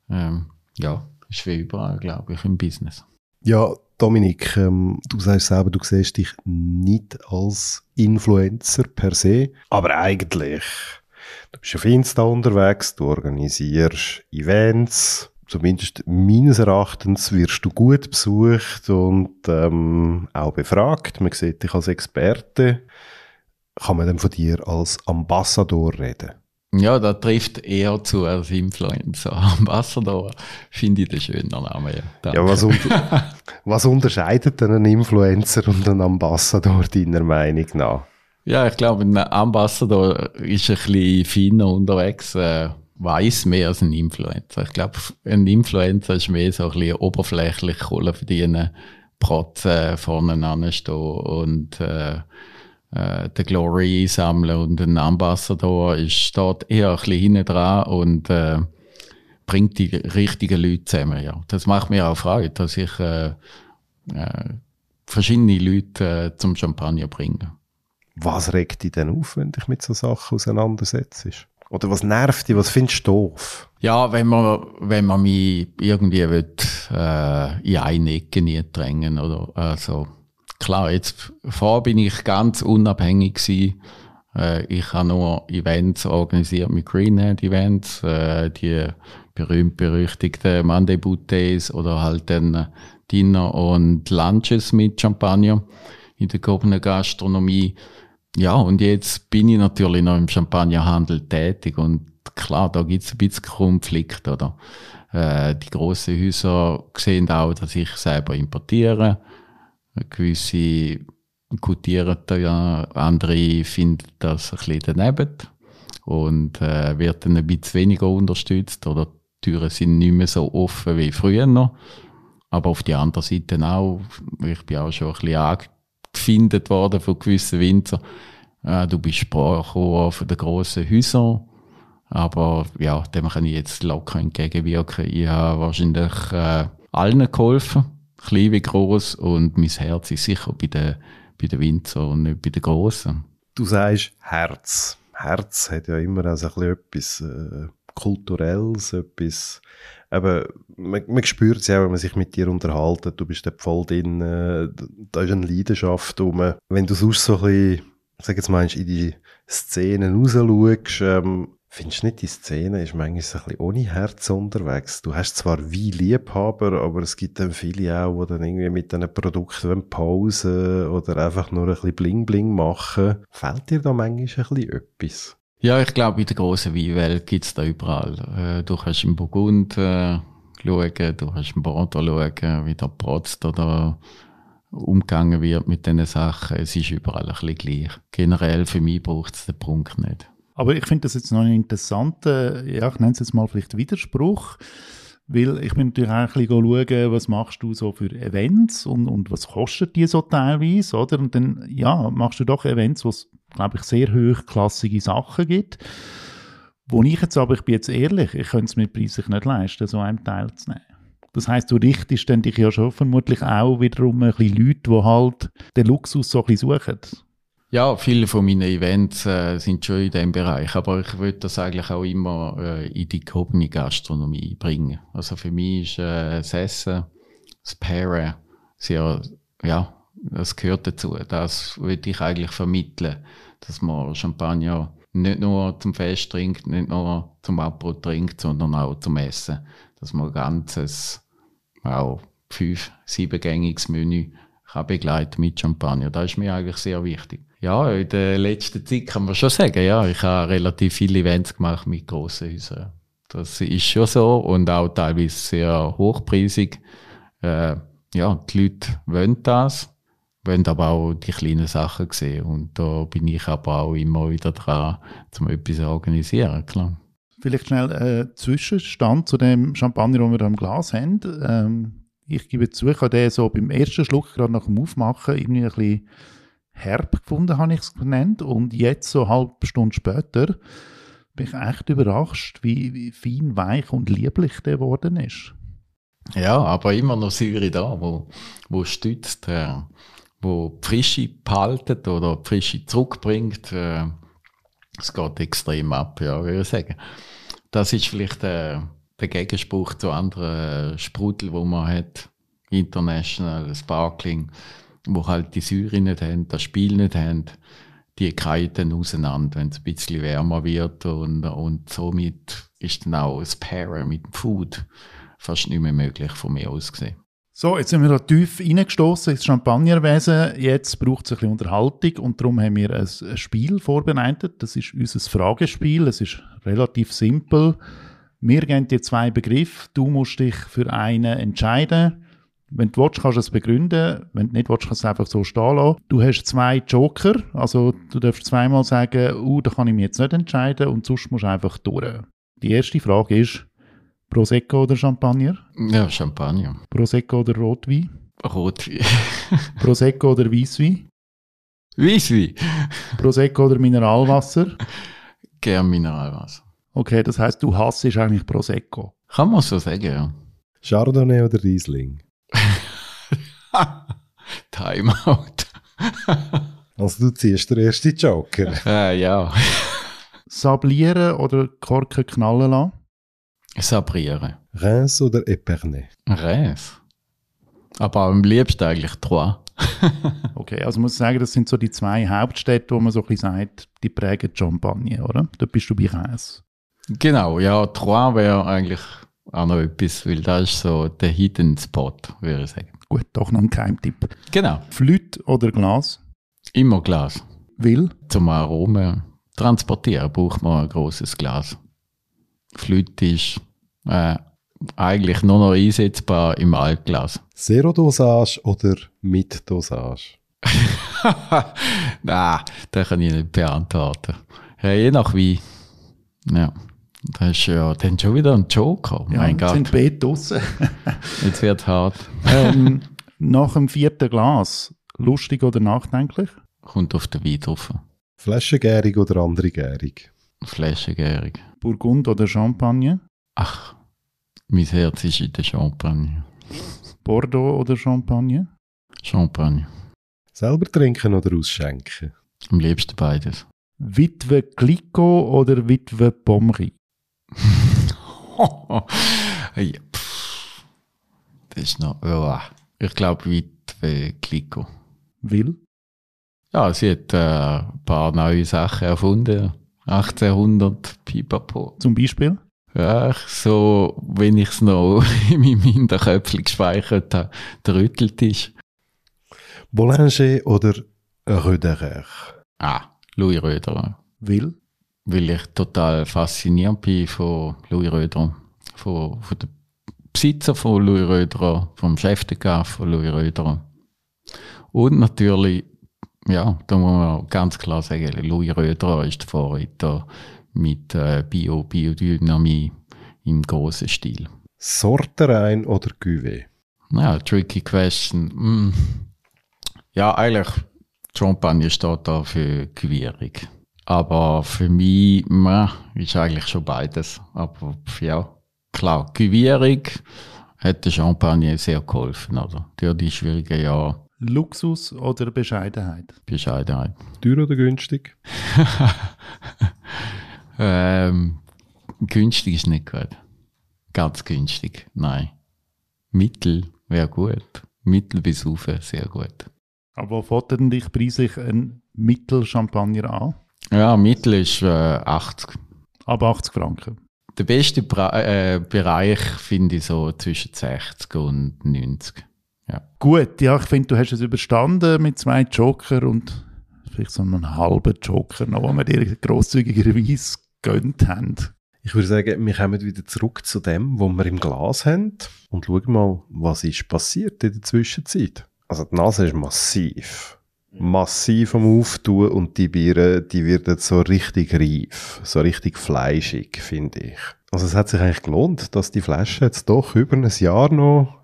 Ähm, ja, ist wie überall, glaube ich, im Business. Ja, Dominik, ähm, du sagst selber, du siehst dich nicht als Influencer per se, aber eigentlich, du bist auf Insta unterwegs, du organisierst Events, zumindest meines Erachtens wirst du gut besucht und ähm, auch befragt. Man sieht dich als Experte. Kann man dann von dir als Ambassador reden? Ja, da trifft eher zu als Influencer. Ambassador finde ich den schönen Namen. Ja, ja was, unter was unterscheidet denn ein Influencer und ein Ambassador deiner Meinung nach? Ja, ich glaube, ein Ambassador ist ein bisschen feiner unterwegs. Äh, weiß mehr als ein Influencer. Ich glaube, ein Influencer ist mehr so ein bisschen oberflächlich Kohle verdienen, Protzen vorne anstehen und äh, äh, der Glory sammeln und ein Ambassador ist, steht eher ein bisschen hinten dran und äh, bringt die richtigen Leute zusammen. Ja. Das macht mir auch Freude, dass ich äh, äh, verschiedene Leute äh, zum Champagner bringe. Was regt dich denn auf, wenn dich mit so Sachen auseinandersetzt? Oder was nervt dich? Was findest du doof? Ja, wenn man, wenn man mich irgendwie will, äh, in eine Ecke nie drängen oder, also, klar, jetzt, vorher bin ich ganz unabhängig gewesen. Äh, ich habe nur Events organisiert mit Greenhead Events, äh, die berühmt-berüchtigten Monday Bouteilles oder halt dann Dinner und Lunches mit Champagner in der gehobenen Gastronomie. Ja, und jetzt bin ich natürlich noch im Champagnerhandel tätig und klar, da gibt es ein bisschen Konflikt, oder? Äh, die grossen Häuser sehen auch, dass ich selber importiere. Gewisse gutieren da ja, andere finden das ein bisschen daneben und äh, wird dann ein bisschen weniger unterstützt oder die Türen sind nicht mehr so offen wie früher noch. Aber auf die andere Seite auch, ich bin auch schon ein bisschen findet worden von gewissen Winzer. Äh, du bist Sprachrohr von den grossen Häusern. Aber ja, dem kann ich jetzt locker entgegenwirken. Ich habe wahrscheinlich äh, allen geholfen, klein wie groß, und mein Herz ist sicher bei den, bei den Winzer und nicht bei den Grossen. Du sagst Herz. Herz hat ja immer also ein bisschen etwas äh, Kulturelles, etwas eben, man, man spürt es ja, wenn man sich mit dir unterhalten, du bist da voll drin, äh, da ist eine Leidenschaft rum. Wenn du sonst so ein bisschen, sag jetzt mal, in die Szenen rausschaust, ähm, Findest du nicht, die Szene ist manchmal so ein bisschen ohne Herz unterwegs? Du hast zwar wie Liebhaber, aber es gibt dann viele auch, die dann irgendwie mit diesen Produkten pausen oder einfach nur ein bisschen Bling-Bling machen. Fällt dir da manchmal ein bisschen etwas? Ja, ich glaube, in der grossen Weinwelt gibt's da überall. Äh, du kannst im Burgund äh, schauen, du kannst im Bordeaux schauen, wie der protzt oder umgegangen wird mit diesen Sachen. Es ist überall ein bisschen gleich. Generell für mich braucht es den Punkt nicht. Aber ich finde das jetzt noch einen interessanten, ja, ich nenne es jetzt mal vielleicht Widerspruch, weil ich bin natürlich auch ein bisschen schauen, was machst du so für Events und, und was kostet die so teilweise, oder? Und dann, ja, machst du doch Events, wo es, glaube ich, sehr hochklassige Sachen gibt. Wo ich jetzt aber, ich bin jetzt ehrlich, ich könnte es mir preislich nicht leisten, so einem teilzunehmen. Das heißt, du richtest dann dich ja schon vermutlich auch wiederum ein bisschen Leute, die halt den Luxus so ein bisschen suchen. Ja, viele von meinen Events äh, sind schon in diesem Bereich, aber ich würde das eigentlich auch immer äh, in die gehobene Gastronomie bringen. Also für mich ist äh, das Essen, das Pairen sehr, ja, das gehört dazu. Das würde ich eigentlich vermitteln, dass man Champagner nicht nur zum Fest trinkt, nicht nur zum Abbrot trinkt, sondern auch zum Essen. Dass man ein ganzes, auch fünf, siebengängiges Menü kann begleiten mit Champagner. Das ist mir eigentlich sehr wichtig. Ja, in der letzten Zeit kann man schon sagen, ja, ich habe relativ viele Events gemacht mit grossen Häusern. Das ist schon so und auch teilweise sehr hochpreisig. Äh, ja, die Leute wollen das, wollen aber auch die kleinen Sachen sehen und da bin ich aber auch immer wieder dran, um etwas zu organisieren, klar. Vielleicht schnell äh, Zwischenstand zu dem Champagner, den wir da im Glas haben. Ähm, ich gebe zu, ich habe den so beim ersten Schluck gerade nach dem Aufmachen irgendwie ein bisschen herb gefunden, habe ich es genannt. Und jetzt, so eine halbe Stunde später, bin ich echt überrascht, wie, wie fein, weich und lieblich der geworden ist. Ja, aber immer noch Säure da, wo, wo stützt, äh, wo Frische behaltet oder Frische zurückbringt. Äh, es geht extrem ab, ja, würde ich sagen. Das ist vielleicht äh, der Gegenspruch zu anderen Sprudel, wo man hat. International, Sparkling wo halt die Säure nicht haben, das Spiel nicht haben, die kreien dann auseinander, wenn es ein bisschen wärmer wird und, und somit ist dann auch das Pairen mit dem Food fast nicht mehr möglich von mir aus gesehen. So, jetzt sind wir da tief reingestoßen ins Champagnerwesen. Jetzt braucht es ein bisschen Unterhaltung und darum haben wir ein Spiel vorbereitet. Das ist unser Fragespiel. Es ist relativ simpel. Wir geben dir zwei Begriffe. Du musst dich für einen entscheiden. Wenn du willst, kannst du es begründen. Wenn du nicht willst, kannst du es einfach so stehen lassen. Du hast zwei Joker, also du darfst zweimal sagen, uh, da kann ich mich jetzt nicht entscheiden und sonst musst du einfach durch. Die erste Frage ist, Prosecco oder Champagner? Ja, Champagner. Prosecco oder Rotwein? Rotwein. Prosecco oder Weisswein? Weisswein. Prosecco oder Mineralwasser? Gern Mineralwasser. Okay, das heißt, du hasst eigentlich Prosecco. Kann man so sagen, ja. Chardonnay oder Riesling? Timeout. also du ziehst den ersten Joker. Äh, ja. Sablieren oder Korken knallen lassen? Sabrieren. Reims oder Epernay? Reims. Aber am liebsten eigentlich Trois. okay, also muss ich sagen, das sind so die zwei Hauptstädte, wo man so ein bisschen sagt, die prägen Champagne, oder? Da bist du bei Reims. Genau, ja, Trois wäre eigentlich auch noch etwas, weil das ist so der Hidden Spot, würde ich sagen. Gut, doch noch ein Keimtipp. Genau. Flüt oder Glas? Immer Glas. Will? Zum Aromen transportieren braucht man ein großes Glas. Flüt ist äh, eigentlich nur noch einsetzbar im Altglas. Zero-Dosage oder mit Dosage? Nein, das kann ich nicht beantworten. Ja, je nach wie. Ja. Das ist ja dann schon wieder ein Joker. Ja, mein Gott. sind beide draussen. Jetzt wird hart. Ähm, nach dem vierten Glas, lustig oder nachdenklich? Kommt auf den Wein drauf. Flaschengärig oder andere Gärig? Flaschengärig. Burgund oder Champagne? Ach, mein Herz ist in der Champagne. Bordeaux oder Champagne? Champagne. Selber trinken oder ausschenken? Am liebsten beides. Witwe Clicquot oder Witwe Pommery? ja, das ist noch. Oh, ich glaube, Witwe Clicquot. Will? Ja, sie hat äh, ein paar neue Sachen erfunden. 1800 Pipapo. Zum Beispiel? Ja, so, wenn ich es noch in meinem Hinterköpfchen gespeichert habe, der Rütteltisch. Boulanger oder Röderer? Ah, Louis Röderer. Will? Weil ich total fasziniert bin von Louis Röderer. Von, von den Besitzer von Louis Röderer, vom Chef de von Louis Röderer. Und natürlich, ja, da muss man ganz klar sagen, Louis Röder ist der Vorreiter mit äh, Bio, Biodynamie im großen Stil. Sorterein oder Cuvée? Ja, tricky question. Mm. Ja, eigentlich, Champagne steht da für Gewierung. Aber für mich man, ist eigentlich schon beides. Aber ja, klar, Gewierung hat der Champagne sehr geholfen. Oder? Durch die schwierigen Jahre. Luxus oder Bescheidenheit? Bescheidenheit. Teuer oder günstig? ähm, günstig ist nicht gut. Ganz günstig, nein. Mittel wäre gut. Mittel bis auf sehr gut. Aber wo fährt denn dich preislich ein Mittelchampagner an? Ja, Mittel ist äh, 80. Ab 80 Franken. Der beste Bra äh, Bereich finde ich so zwischen 60 und 90. Ja. Gut, ja, ich finde, du hast es überstanden mit zwei Joker und vielleicht so einen halben Joker noch, den wir dir grosszügigerweise gönnt haben. Ich würde sagen, wir kommen wieder zurück zu dem, was wir im Glas haben und schauen mal, was ist passiert in der Zwischenzeit. Also die Nase ist massiv. Massiv am Auftun und die Biere, die werden so richtig reif, so richtig fleischig, finde ich. Also es hat sich eigentlich gelohnt, dass die Flasche jetzt doch über ein Jahr noch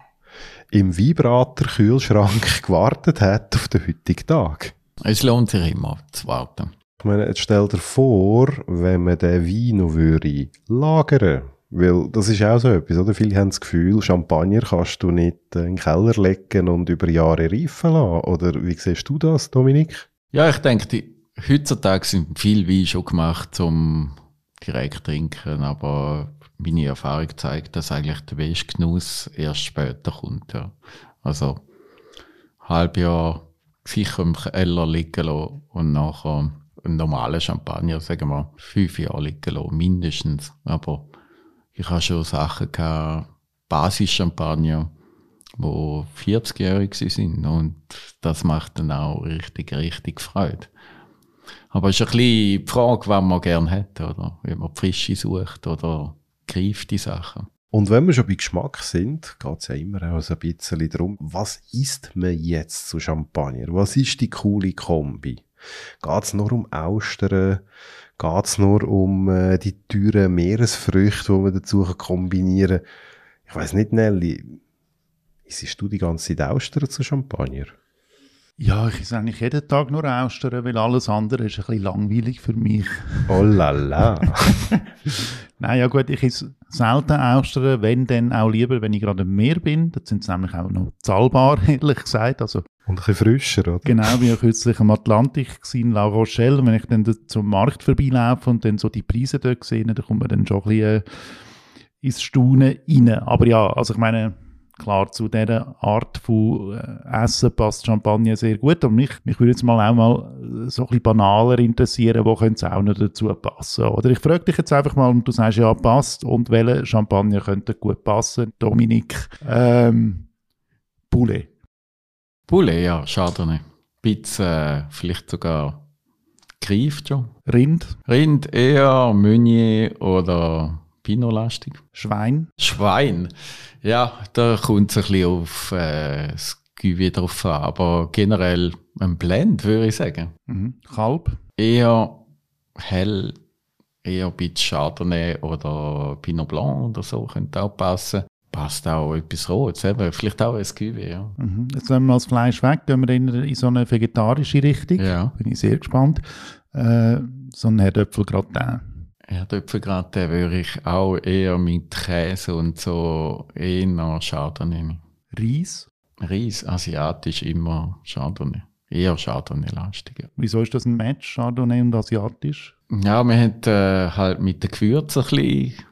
im Vibrator-Kühlschrank gewartet hat auf den heutigen Tag. Es lohnt sich immer zu warten. Ich meine, jetzt stell dir vor, wenn man den Wein noch würde lagern weil das ist auch so etwas, oder? Viele haben das Gefühl, Champagner kannst du nicht in den Keller legen und über Jahre reifen lassen. Oder wie siehst du das, Dominik? Ja, ich denke, die, heutzutage sind viel Wein schon gemacht zum direkt trinken, aber meine Erfahrung zeigt, dass eigentlich der beste Genuss erst später kommt. Ja. Also, halb Jahr sicher im Keller liegen lassen und nachher einen normalen Champagner, sagen wir, fünf Jahre liegen lassen, mindestens. Aber ich habe schon Sachen gehabt, Basis-Champagner, wo 40-jährig sind und das macht dann auch richtig, richtig Freude. Aber es ist ein bisschen die Frage, was man gerne hat, oder? Wenn man frische sucht oder greifte Sachen. Und wenn wir schon bei Geschmack sind, geht es ja immer auch so ein bisschen darum, was isst man jetzt zu Champagner? Was ist die coole Kombi? Geht es nur um Austern? Geht es nur um äh, die teuren Meeresfrüchte, die man dazu kombinieren kann? Ich weiß nicht, Nelly, isst du die ganze Zeit Austern zu Champagner? Ja, ich esse eigentlich jeden Tag nur Austern, weil alles andere ist ein bisschen langweilig für mich. Oh la la. Nein, ja gut, ich esse selten Austern, wenn dann auch lieber, wenn ich gerade im Meer bin. Da sind sie nämlich auch noch zahlbar, ehrlich gesagt. Also, und ein bisschen frischer, oder? Genau, wie ich kürzlich am Atlantik in La Rochelle. Und wenn ich dann zum Markt vorbeilaufe und dann so die Preise dort sehe, dann kommt man dann schon ein bisschen äh, ins Staunen rein. Aber ja, also ich meine, klar, zu dieser Art von äh, Essen passt Champagner sehr gut. Und mich, mich würde jetzt mal auch mal so ein bisschen banaler interessieren, wo könnte es auch noch dazu passen? Oder ich frage dich jetzt einfach mal, und du sagst ja, passt. Und welche Champagner könnte gut passen? Dominik, ähm, Poulet. Poulet, ja, Chardonnay. Bisschen, äh, vielleicht sogar greift schon. Rind? Rind eher Meunier oder Pinot-lastig. Schwein? Schwein. Ja, da kommt es ein bisschen auf äh, das Cuvée drauf an, aber generell ein Blend, würde ich sagen. Mhm. Kalb? Eher hell, eher ein bisschen Chardonnay oder Pinot Blanc oder so, könnte auch passen. Passt auch etwas Rotes, eben. vielleicht auch ein Cuvée, ja. Mhm. Jetzt nehmen wir das Fleisch weg, gehen wir in, in so eine vegetarische Richtung. Ja. Bin ich sehr gespannt. Äh, so ein Herdöpfelgratin. Erdäpfelgratin würde ich auch eher mit Käse und so eher Chardonnay. Reis? Reis, asiatisch immer Chardonnay. Eher Chardonnay-lastiger. Wieso ist das ein Match, Chardonnay und asiatisch? Ja, wir haben äh, halt mit den Gewürzen ein bisschen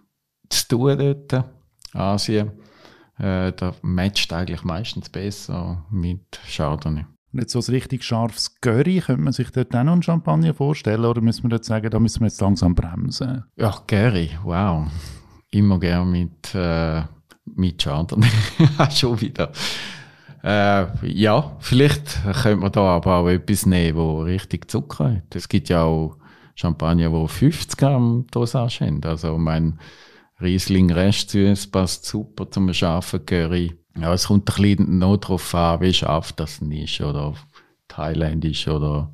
zu tun dort, Asien. Äh, da matcht eigentlich meistens besser mit Chardonnay. Und jetzt so ein richtig scharfes Curry, könnte man sich dort auch noch einen Champagner vorstellen oder müssen wir jetzt sagen, da müssen wir jetzt langsam bremsen? Ja, Curry, wow. Immer gerne mit, äh, mit Chardonnay. Schon wieder. Äh, ja, vielleicht könnte man da aber auch etwas nehmen, wo richtig Zucker hat. Es gibt ja auch Champagner, wo 50 Gramm Dosage haben. Also mein Riesling Restsüß passt super zum scharfen Curry. Ja, es kommt ein bisschen noch darauf an, wie scharf das ist, oder thailändisch oder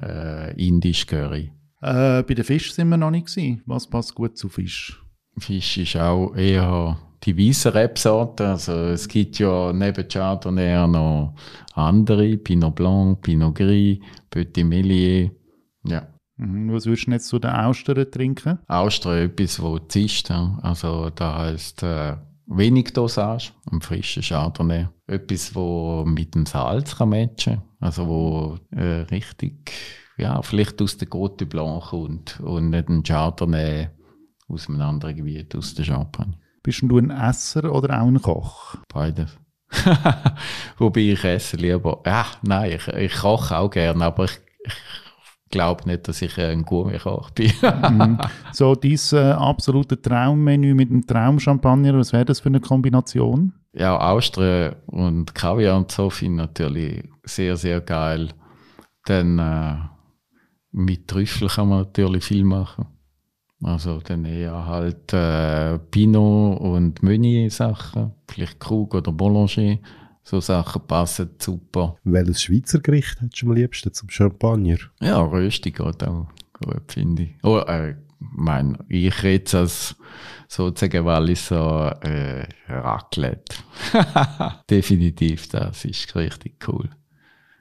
äh, indisch Curry. Äh, bei den Fisch sind wir noch nicht gewesen. Was passt gut zu Fisch? Fisch ist auch eher die weißen Rebsorten. Also es gibt ja neben Chardonnay noch andere, Pinot Blanc, Pinot Gris, Petit Meilier. Ja. Mhm. Was würdest du jetzt zu den Austern trinken? Austern etwas, wo zischt. Also da heißt äh, wenig Dosage, ein frischer Chardonnay. Etwas, wo mit dem Salz kann matchen Also wo äh, richtig, ja, vielleicht aus der Côte Blanc kommt und nicht ein Chardonnay aus einem anderen Gebiet, aus der Champagne. Bist du ein Esser oder auch ein Koch? Beides. Wobei ich esse lieber. Ja, nein, ich, ich koche auch gerne, aber ich, ich glaube nicht, dass ich ein Gourmet-Koch bin. Mhm. So, dein äh, absolute Traummenü mit einem Traumchampagner, was wäre das für eine Kombination? Ja, Austria und Kaviar und so finde ich natürlich sehr, sehr geil. Dann äh, mit Trüffel kann man natürlich viel machen. Also dann eher halt äh, Pinot und Meunier-Sachen, vielleicht Krug oder Boulanger. So Sachen passen super. Welches Schweizer Gericht hättest du am liebsten zum Champagner? Ja, Rösti geht auch gut, finde ich. Oh, äh, mein, ich rede als sozusagen Walliser äh, Raclette. Definitiv, das ist richtig cool.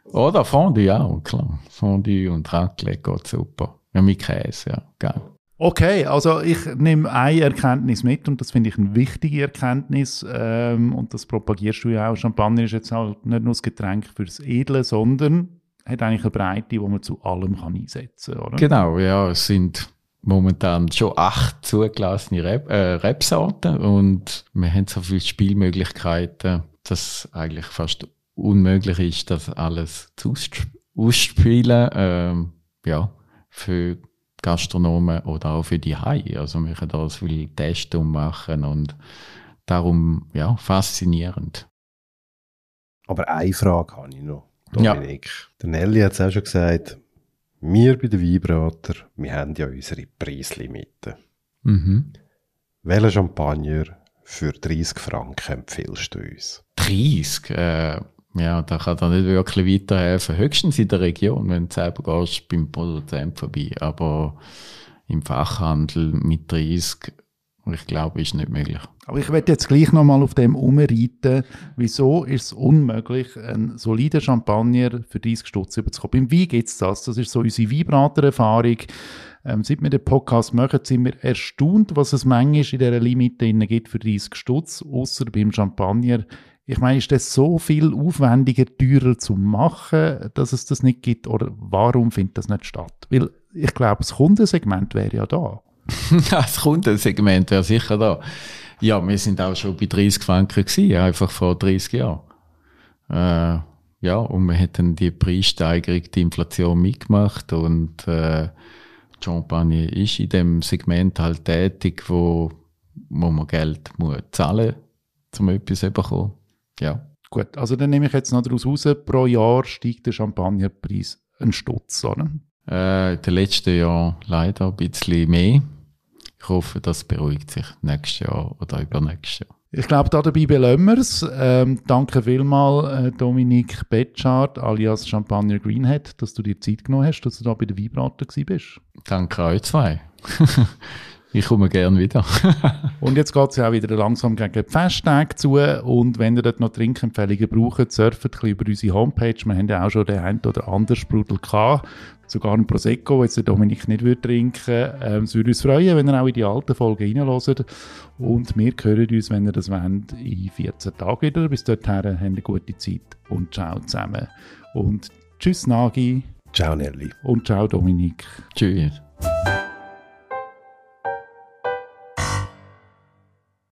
Oder Fondue auch, klar. Fondue und Raclette geht super. Ja, mit Käse, ja, geil. Okay, also ich nehme eine Erkenntnis mit und das finde ich eine wichtige Erkenntnis ähm, und das propagierst du ja auch. Champagner ist jetzt halt nicht nur das Getränk fürs Edle, sondern hat eigentlich eine Breite, die man zu allem kann einsetzen kann? Genau, ja, es sind momentan schon acht zugelassene Rap, äh, Rebsorten und wir haben so viele Spielmöglichkeiten, dass eigentlich fast unmöglich ist, das alles zu ausspielen. Ähm, ja, für Gastronomen oder auch für die Hai. Also wir können da so viele Tests machen und darum, ja, faszinierend. Aber eine Frage habe ich noch, Dominik. Ja. Der Nelly hat es auch schon gesagt, wir bei den Weinbrater, wir haben ja unsere Preislimite. Mhm. Welchen Champagner für 30 Franken empfiehlst du uns? 30? Äh, ja, da kann er nicht wirklich weiterhelfen. Höchstens in der Region, wenn du selber gehst, beim Produzent vorbei. Aber im Fachhandel mit 30, ich glaube, ist nicht möglich. Aber ich werde jetzt gleich nochmal auf dem umreiten. Wieso ist es unmöglich, einen soliden Champagner für 30 Stutz überzukommen? Beim Wein gibt es das. Das ist so unsere Vibrator-Erfahrung. Ähm, seit wir den Podcast machen, sind wir erstaunt, was es manchmal in dieser Limite gibt für 30 Stutz. Außer beim Champagner ich meine, ist das so viel aufwendiger, teurer zu machen, dass es das nicht gibt? Oder warum findet das nicht statt? Weil ich glaube, das Kundensegment wäre ja da. das Kundensegment wäre sicher da. Ja, wir sind auch schon bei 30 Franken gewesen, einfach vor 30 Jahren. Äh, ja, und wir hätten die Preissteigerung, die Inflation mitgemacht und äh, Champagne ist in dem Segment halt tätig, wo, wo man Geld muss zahlen muss, um etwas zu bekommen. Ja. Gut, also dann nehme ich jetzt noch daraus raus, pro Jahr steigt der Champagnerpreis ein Stutz, oder? Äh, in den letzten Jahren leider ein bisschen mehr. Ich hoffe, das beruhigt sich nächstes Jahr oder übernächstes Jahr. Ich glaube, dabei belassen wir es. Ähm, danke vielmals, äh, Dominik Betschart alias Champagner Greenhead, dass du dir Zeit genommen hast, dass du da bei der Vibrator bist. Danke euch zwei. Ich komme gerne wieder. und jetzt geht es ja auch wieder langsam gegen die Festtage zu. Und wenn ihr dort noch Trinkempfehlungen braucht, surft ein bisschen über unsere Homepage. Wir haben ja auch schon den einen oder anderen Sprudel gehabt. Sogar ein Prosecco, den jetzt der Dominik nicht würde trinken ähm, Es würde uns freuen, wenn ihr auch in die alten Folgen reinhört. Und wir hören uns, wenn ihr das wollt, in 14 Tagen wieder. Bis dorthin habt eine gute Zeit und ciao zusammen. Und tschüss Nagi. Ciao Nelly. Und ciao Dominik. Tschüss.